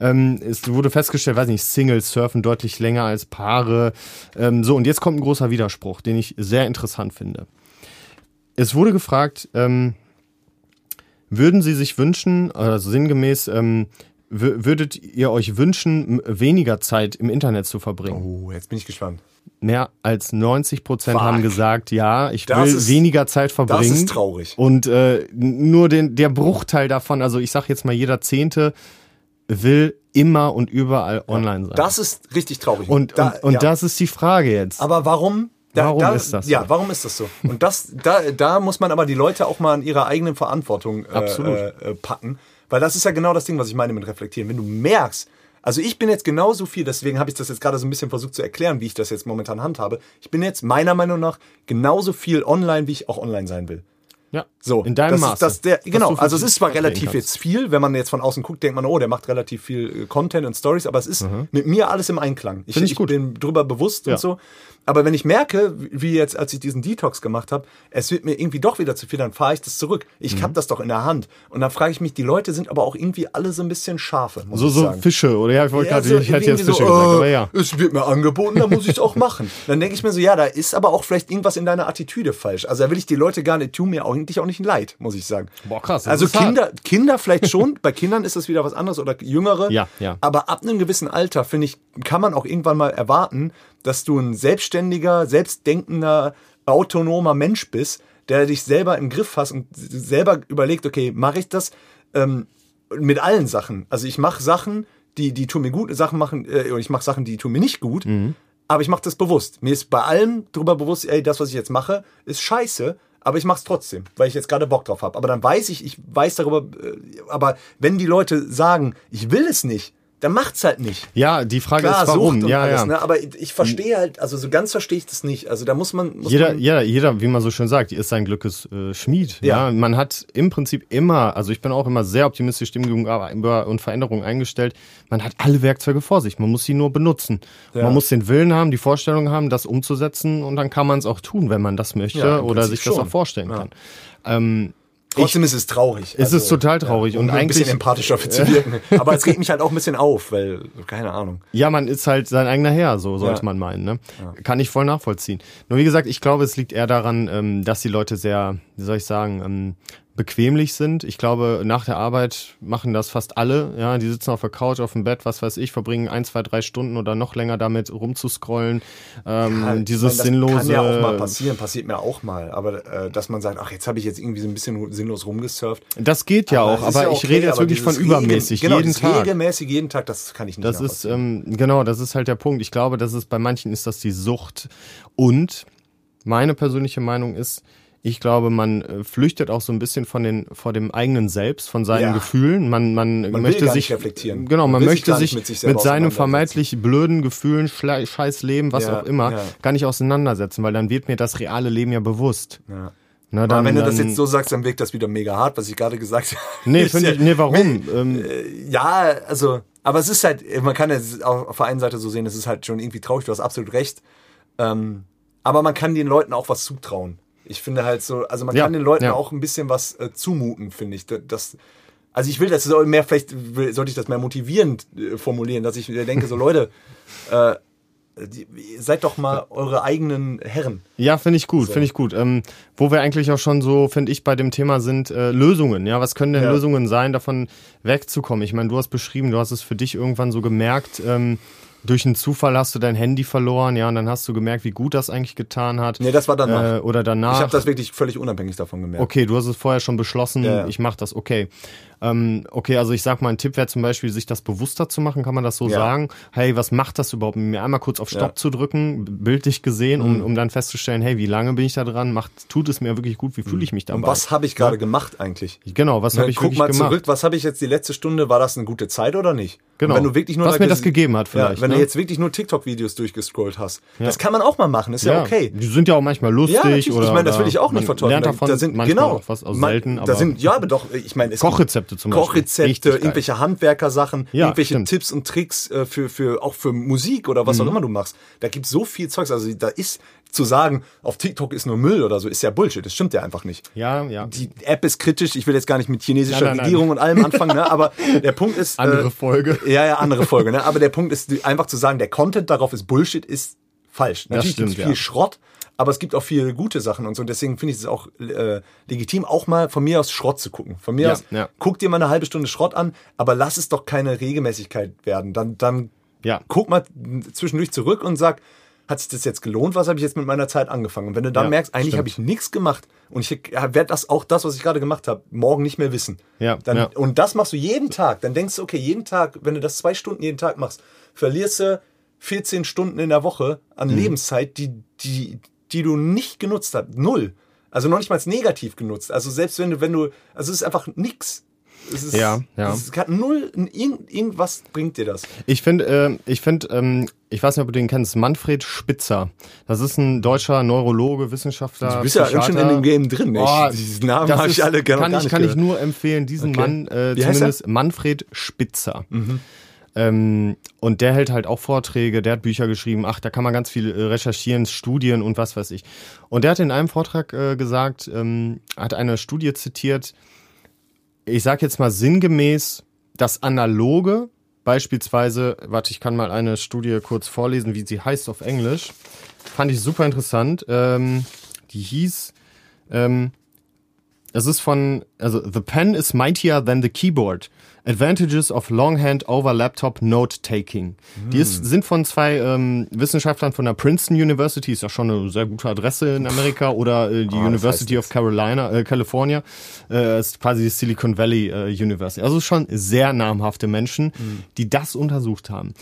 Ähm, es wurde festgestellt, weiß nicht, Singles surfen deutlich länger als Paare. Ähm, so, und jetzt kommt ein großer Widerspruch, den ich sehr interessant finde. Es wurde gefragt, ähm, würden Sie sich wünschen, also sinngemäß, ähm, würdet ihr euch wünschen, weniger Zeit im Internet zu verbringen? Oh, jetzt bin ich gespannt. Mehr als 90 Prozent haben gesagt, ja, ich Das will ist- weniger Zeit verbringen. Das ist traurig. Und äh, nur den, der Bruchteil davon, also ich sag jetzt mal, jeder Zehnte will immer und überall online sein. Das ist richtig traurig. und Da- und, und ja. das ist die Frage jetzt. Aber warum? Da, Warum da, ist das so? Ja, warum ist das so? Und das, da, da muss man aber die Leute auch mal an ihrer eigenen Verantwortung Absolut. Äh, äh, packen. Weil das ist ja genau das Ding, was ich meine mit reflektieren. Wenn du merkst, also ich bin jetzt genauso viel, deswegen habe ich das jetzt gerade so ein bisschen versucht zu erklären, wie ich das jetzt momentan handhabe. Ich bin jetzt meiner Meinung nach genauso viel online, wie ich auch online sein will. Ja, So, in deinem das Maße. Ist, das der, genau, also es ist zwar relativ kannst. jetzt viel, wenn man jetzt von außen guckt, denkt man, oh, der macht relativ viel äh, Content und Stories, aber es ist mit mir alles im Einklang. Ich, Mhm. Find ich ich gut. bin drüber bewusst Ja. und so. Aber wenn ich merke, wie jetzt, als ich diesen Detox gemacht habe, es wird mir irgendwie doch wieder zu viel, dann fahre ich das zurück. Ich Mhm. hab das doch in der Hand. Und dann frage ich mich, die Leute sind aber auch irgendwie alle so ein bisschen Schafe, muss So, ich so sagen. Fische, oder ja, ich wollte Ja, gerade, so ich hätte jetzt irgendwie Fische so, gesagt, äh, aber ja. Es wird mir angeboten, dann muss ich es auch machen. Dann denke ich mir so, ja, da ist aber auch vielleicht irgendwas in deiner Attitüde falsch. Also da will ich die Leute gar nicht, tun mir auch eigentlich auch nicht leid, muss ich sagen. Boah, krass, Also hart. Kinder, Kinder vielleicht schon, bei Kindern ist das wieder was anderes oder Jüngere. Ja, ja. Aber ab einem gewissen Alter, finde ich, kann man auch irgendwann mal erwarten, dass du ein selbstständiger, selbstdenkender, autonomer Mensch bist, der dich selber im Griff hast und selber überlegt, okay, mache ich das ähm, mit allen Sachen. Also ich mache Sachen, die, die tun mir gut, Sachen machen, äh, ich mache Sachen, die tun mir nicht gut, Mhm. aber ich mache das bewusst. Mir ist bei allem drüber bewusst, ey, das, was ich jetzt mache, ist scheiße, aber ich mache es trotzdem, weil ich jetzt gerade Bock drauf habe. Aber dann weiß ich, ich weiß darüber, äh, aber wenn die Leute sagen, ich will es nicht, dann macht's halt nicht. Ja, die Frage Klar, ist, warum? Sucht und Ja, alles, ja. ne? Aber ich verstehe halt, also so ganz verstehe ich das nicht. Also da muss man. Muss Jeder, man, jeder, jeder, wie man so schön sagt, ist sein Glückes äh, Schmied. Ja. Ja. man hat im Prinzip immer, also ich bin auch immer sehr optimistisch gegenüber und Veränderungen eingestellt. Man hat alle Werkzeuge vor sich, man muss sie nur benutzen. Ja. Man muss den Willen haben, die Vorstellung haben, das umzusetzen und dann kann man es auch tun, wenn man das möchte oder sich das schon. auch vorstellen kann. Ähm, Trotzdem ist es traurig. Es ist total traurig um und ein eigentlich- bisschen empathischer zu wirken. Aber es regt mich halt auch ein bisschen auf, weil, keine Ahnung. Ja, man ist halt sein eigener Herr, so sollte Ja. man meinen. Ne? Kann ich voll nachvollziehen. Nur wie gesagt, ich glaube, es liegt eher daran, ähm, dass die Leute sehr, wie soll ich sagen, ähm, bequemlich sind. Ich glaube, nach der Arbeit machen das fast alle. Ja, die sitzen auf der Couch, auf dem Bett, was weiß ich, verbringen ein, zwei, drei Stunden oder noch länger damit rumzuscrollen. Ähm, Ja, dieses meine, sinnlose. Das kann ja auch mal passieren, passiert mir auch mal. Aber äh, dass man sagt, ach, jetzt habe ich jetzt irgendwie so ein bisschen sinnlos rumgesurft. Das geht ja auch, es ist aber ja ich okay, rede jetzt aber wirklich von übermäßig, Regen, genau, jeden Tag. Regelmäßig jeden Tag, das kann ich nicht Das ist, ähm, genau, das ist halt der Punkt. Ich glaube, das ist bei manchen ist das die Sucht. Und meine persönliche Meinung ist, ich glaube, man äh, flüchtet auch so ein bisschen von den, vor dem eigenen Selbst, von seinen Ja. Gefühlen. Man, man, will möchte sich, reflektieren. genau, Man man, möchte sich mit sich mit, seinen vermeintlich blöden Gefühlen, scheiß Leben, was Ja, auch immer, ja. gar nicht auseinandersetzen, weil dann wird mir das reale Leben ja bewusst. Ja. Na, Aber dann, wenn du das jetzt so sagst, dann wirkt das wieder mega hart, was ich gerade gesagt habe. Nee, finde ja- ich, nee, warum? Ähm, Ja, also, aber es ist halt, man kann es auf der einen Seite so sehen, es ist halt schon irgendwie traurig, du hast absolut recht. Ähm, aber man kann den Leuten auch was zutrauen. Ich finde halt so, also man Ja, kann den Leuten ja. auch ein bisschen was äh, zumuten, finde ich. Das, also ich will das mehr, vielleicht will- sollte ich das mehr motivierend äh, formulieren, dass ich mir denke, so Leute, äh, die, seid doch mal eure eigenen Herren. Ja, finde ich gut, finde ich gut. Ähm, wo wir eigentlich auch schon so, finde ich, bei dem Thema sind äh, Lösungen. Ja, was können denn Ja. Lösungen sein, davon wegzukommen? Ich meine, du hast beschrieben, du hast es für dich irgendwann so gemerkt, ähm, durch einen Zufall hast du dein Handy verloren, ja, und dann hast du gemerkt, wie gut das eigentlich getan hat. Nee, das war danach. Äh, oder danach. Ich habe das wirklich völlig unabhängig davon gemerkt. Okay, du hast es vorher schon beschlossen, Ja, ja. ich mache das, okay. Ähm, okay, also ich sag mal, ein Tipp wäre zum Beispiel, sich das bewusster zu machen, kann man das so Ja. sagen? Hey, was macht das überhaupt mit mir? Einmal kurz auf Stopp Ja. Mhm. zu drücken, bildlich gesehen, um, um dann festzustellen, hey, wie lange bin ich da dran? Macht, tut es mir wirklich gut? Wie fühle ich mich dabei? Mhm. Und was habe ich gerade gemacht eigentlich? Genau, was habe ich Guck wirklich mal gemacht? zurück, was habe ich jetzt die letzte Stunde, war das eine gute Zeit oder nicht? Genau. Und wenn du wirklich nur Was mir das gegeben hat vielleicht, Ja, wenn ne? du jetzt wirklich nur TikTok-Videos durchgescrollt hast. Das kann man auch mal machen, ist ja, okay. Die sind ja auch manchmal lustig. Ja, oder, ich meine, das will ich auch nicht verteufeln. Da sind manchmal genau auch was, man- selten, aber da sind ja, aber doch. Ich meine, es gibt Kochrezepte zum Beispiel. Kochrezepte, irgendwelche Handwerkersachen, Ja, irgendwelche stimmt. Tipps und Tricks äh, für für auch für Musik oder Mhm. was auch immer du machst. Da gibt's so viel Zeugs. Also da ist zu sagen, auf TikTok ist nur Müll oder so, ist ja Bullshit. Das stimmt ja einfach nicht. Ja, ja. Die App ist kritisch. Ich will jetzt gar nicht mit chinesischer Nein, nein, nein. Regierung und allem anfangen, ne? aber der Punkt ist. Andere Folge. Ja, ja, andere Folge. Ne? Aber der Punkt ist einfach zu sagen, der Content darauf ist Bullshit, ist falsch. Natürlich stimmt, gibt's viel ja. Schrott, aber es gibt auch viele gute Sachen und so. Und deswegen finde ich es auch äh, legitim, auch mal von mir aus Schrott zu gucken. Von mir Ja, aus, ja. guck dir mal eine halbe Stunde Schrott an, aber lass es doch keine Regelmäßigkeit werden. Dann, dann Ja. guck mal zwischendurch zurück und sag, hat sich das jetzt gelohnt? Was habe ich jetzt mit meiner Zeit angefangen? Und wenn du dann Ja, merkst, eigentlich habe ich nichts gemacht und ich werde das auch das, was ich gerade gemacht habe, morgen nicht mehr wissen. Ja, Dann, ja. Und das machst du jeden Tag. Dann denkst du, okay, jeden Tag, wenn du das zwei Stunden jeden Tag machst, verlierst du 14 Stunden in der Woche an Mhm. Lebenszeit, die, die, die du nicht genutzt hast. Null. Also noch nicht mal negativ genutzt. Also selbst wenn du, wenn du, also es ist einfach nix. Es ist, Ja, ja. Es hat null, irgend, irgendwas bringt dir das. Ich finde, äh, ich finde, ähm, ich weiß nicht, ob du den kennst, Manfred Spitzer. Das ist ein deutscher Neurologe, Wissenschaftler. Du bist ja schön in dem Game drin. ne? Oh, ich, diese Namen das habe ist- ich alle gar, kann gar ich, nicht kann ich nur empfehlen, diesen Okay. Mann, äh, Wie zumindest Manfred Spitzer. Ähm, und der hält halt auch Vorträge, der hat Bücher geschrieben, ach, da kann man ganz viel äh, recherchieren, Studien und was weiß ich. Und der hat in einem Vortrag äh, gesagt, ähm, hat eine Studie zitiert, ich sag jetzt mal sinngemäß, das Analoge, beispielsweise, warte, ich kann mal eine Studie kurz vorlesen, wie sie heißt auf Englisch, fand ich super interessant. Ähm, die hieß, ähm, es ist von, also The pen is mightier than the keyboard. Advantages of Longhand over Laptop Note Taking. Die ist, sind von zwei ähm, Wissenschaftlern von der Princeton University, ist ja schon eine sehr gute Adresse in Amerika, oder äh, die Ah, University of Carolina, äh, California, äh, ist quasi die Silicon Valley äh, University. Also schon sehr namhafte Menschen, die das untersucht haben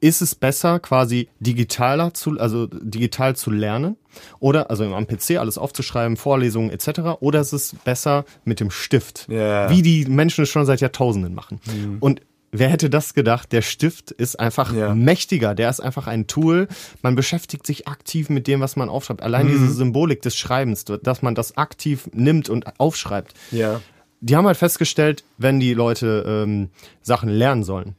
ist es besser, quasi digitaler zu, also digital zu lernen oder also am PC alles aufzuschreiben, Vorlesungen etc. Oder ist es besser mit dem Stift, Ja. wie die Menschen es schon seit Jahrtausenden machen. Und wer hätte das gedacht? Der Stift ist einfach Ja. mächtiger. Der ist einfach ein Tool. Man beschäftigt sich aktiv mit dem, was man aufschreibt. Allein diese Symbolik des Schreibens, dass man das aktiv nimmt und aufschreibt Ja. die haben halt festgestellt, wenn die Leute ähm, Sachen lernen sollen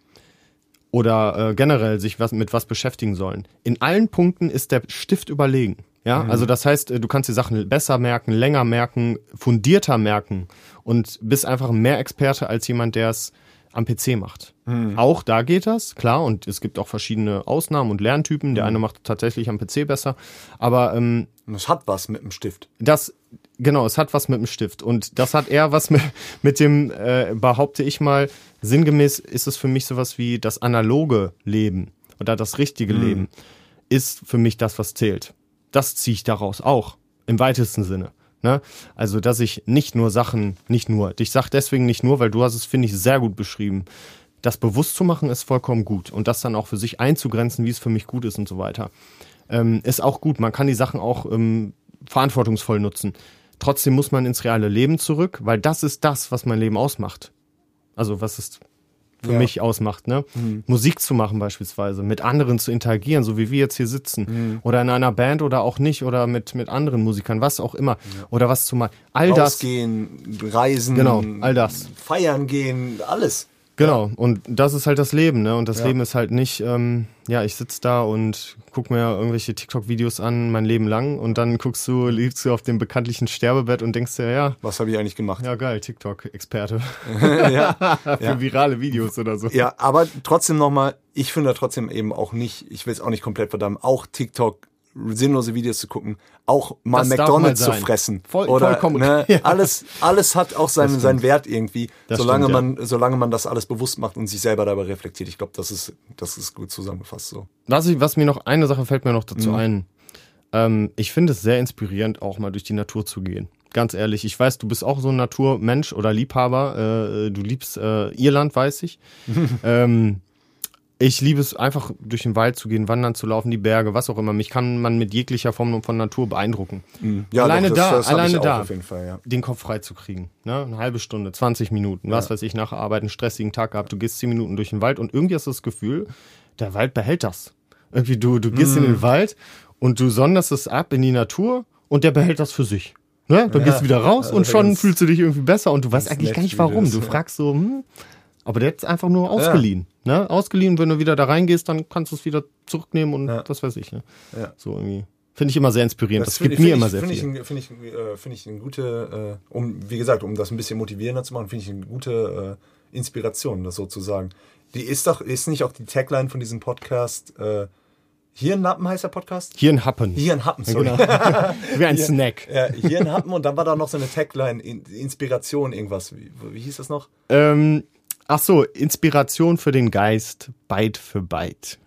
oder äh, generell sich was mit was beschäftigen sollen, in allen Punkten ist der Stift überlegen. Ja, also das heißt, äh, du kannst die Sachen besser merken, länger merken, fundierter merken und bist einfach mehr Experte als jemand, der es am PC macht. Auch da geht das, klar, und es gibt auch verschiedene Ausnahmen und Lerntypen. Der eine macht tatsächlich am PC besser, aber ähm, es hat was mit dem Stift. das, genau, es hat was mit dem Stift. Und das hat eher was mit, mit dem, äh, behaupte ich mal, sinngemäß ist es für mich sowas wie das analoge Leben oder das richtige Leben ist für mich das, was zählt. Das ziehe ich daraus auch, im weitesten Sinne. Ne? Also, dass ich nicht nur Sachen, nicht nur, ich sag deswegen nicht nur, weil du hast es, finde ich, sehr gut beschrieben. Das bewusst zu machen ist vollkommen gut und das dann auch für sich einzugrenzen, wie es für mich gut ist und so weiter ähm, ist auch gut. Man kann die Sachen auch ähm, verantwortungsvoll nutzen. Trotzdem muss man ins reale Leben zurück, weil das ist das, was mein Leben ausmacht. Also was es für Ja. mich ausmacht, ne? Musik zu machen beispielsweise, mit anderen zu interagieren, so wie wir jetzt hier sitzen. Oder in einer Band oder auch nicht, oder mit, mit anderen Musikern, was auch immer. Oder was zu machen. All das. Rausgehen, reisen, Genau, all das. feiern gehen, alles. Genau, und das ist halt das Leben, ne? Und das Ja. Leben ist halt nicht, ähm, ja, ich sitz da und guck mir irgendwelche TikTok-Videos an, mein Leben lang, und dann guckst du, liegst du auf dem bekanntlichen Sterbebett und denkst dir, ja, Was habe ich eigentlich gemacht? ja geil, TikTok-Experte ja. für Ja. virale Videos oder so. Ja, aber trotzdem nochmal, ich finde trotzdem eben auch nicht, ich will es auch nicht komplett verdammen, auch TikTok sinnlose Videos zu gucken, auch mal Das McDonalds mal zu fressen. Voll- oder vollkommen. ne, Ja. alles, alles hat auch seinen, seinen Wert irgendwie, Das solange stimmt, man, solange man das alles bewusst macht und sich selber dabei reflektiert. Ich glaube, das ist, das ist gut zusammengefasst so. Was, ich, was mir noch, eine Sache fällt mir noch dazu Mhm. ein. Ähm, ich finde es sehr inspirierend, auch mal durch die Natur zu gehen. Ganz ehrlich, ich weiß, du bist auch so ein Naturmensch oder Liebhaber. Äh, du liebst äh, Irland, weiß ich. ähm, ich liebe es einfach durch den Wald zu gehen, wandern zu laufen, die Berge, was auch immer. Mich kann man mit jeglicher Form von Natur beeindrucken. Ja, Alleine doch, da, hab alleine da. Fall, ja. Den Kopf frei zu kriegen. Ne? Eine halbe Stunde, 20 Minuten, was weiß ich, nach Arbeit einen stressigen Tag gehabt, du gehst 10 Minuten durch den Wald und irgendwie hast du das Gefühl, der Wald behält das. Irgendwie, du, du gehst in Mm. den Wald und du sonderst es ab in die Natur und der behält das für sich. Ne? Dann gehst du wieder raus also und schon ganz- fühlst du dich irgendwie besser und du weißt eigentlich gar nicht warum. das- Du ja. fragst so, hm, aber der hat es einfach nur ausgeliehen. Ne? Ausgeliehen, wenn du wieder da reingehst, dann kannst du es wieder zurücknehmen und Ja. was weiß ich. Ne? Ja. So irgendwie. Finde ich immer sehr inspirierend. Das, finde- gibt mir finde immer ich, sehr finde viel. Ich, finde ich, äh, finde ich eine gute, äh, um, wie gesagt, um das ein bisschen motivierender zu machen, finde ich eine gute äh, Inspiration, das sozusagen. Die ist doch, ist nicht auch die Tagline von diesem Podcast, äh, hier ein Lappen heißt der Podcast? Hier ein Happen. Hier ein Happen, sorry. Genau. Wie ein Snack. Ja, hier ein Happen und dann war da noch so eine Tagline, In- Inspiration, irgendwas. Wie, wie hieß das noch? Ähm, ach so, Inspiration für den Geist, Byte für Byte.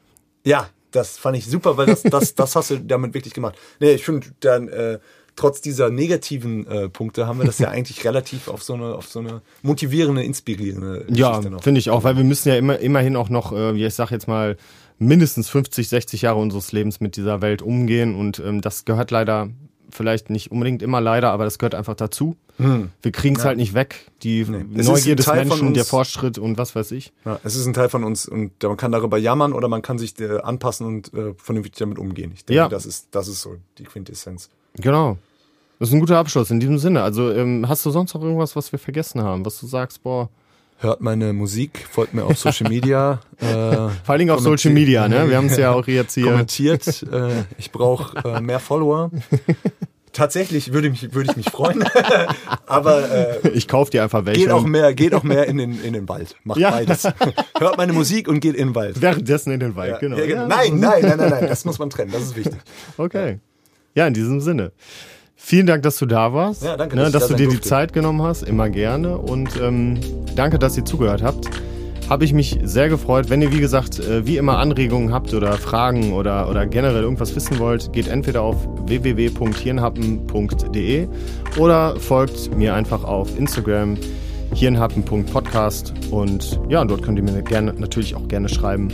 Ja, das fand ich super, weil das, das, das hast du damit wirklich gemacht. Nee, ich finde dann, äh, trotz dieser negativen äh, Punkte haben wir das ja eigentlich relativ auf so eine, auf so eine motivierende, inspirierende Ja, Geschichte noch. finde ich auch, weil wir müssen ja immer, immerhin auch noch, äh, wie ich sag jetzt mal, mindestens 50, 60 Jahre unseres Lebens mit dieser Welt umgehen und ähm, das gehört leider, vielleicht nicht unbedingt immer leider, aber das gehört einfach dazu. Wir kriegen es halt nicht weg. Die ist Neugier des Menschen, der Fortschritt und was weiß ich. Ja, es ist ein Teil von uns und man kann darüber jammern oder man kann sich äh, anpassen und äh, vernünftig damit umgehen. Ich denke, Ja. das, ist, das ist so die Quintessenz. Genau. Das ist ein guter Abschluss in diesem Sinne. Also ähm, hast du sonst noch irgendwas, was wir vergessen haben, was du sagst, boah, Hört meine Musik, folgt mir auf Social Media. Äh, vor allen Dingen auf Social Media, ne? Wir haben es ja auch jetzt hier. kommentiert. Äh, ich brauche äh, mehr Follower. Tatsächlich würde, mich, würde ich mich freuen. Aber äh, Ich kauf dir einfach welche. geht, auch mehr, geht auch mehr in den, in den Wald. Macht Ja. beides. Hört meine Musik und geht in den Wald. Währenddessen in den Wald, Ja, genau. ja, Nein, nein, nein, nein, nein. Das muss man trennen. Das ist wichtig. Okay. Ja, in diesem Sinne. Vielen Dank, dass du da warst. Ja, danke, ne, dass dass da du dir die durfte. Zeit genommen hast. Immer gerne. Und ähm, danke, dass ihr zugehört habt. Habe ich mich sehr gefreut. Wenn ihr, wie gesagt, äh, wie immer Anregungen habt oder Fragen oder, oder generell irgendwas wissen wollt, geht entweder auf www.hirnhappen.de oder folgt mir einfach auf Instagram hirnhappen.podcast und ja, dort könnt ihr mir gerne, natürlich auch gerne schreiben.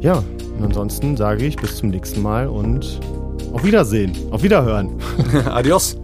Ja, und ansonsten sage ich bis zum nächsten Mal und auf Wiedersehen, auf Wiederhören. Adios.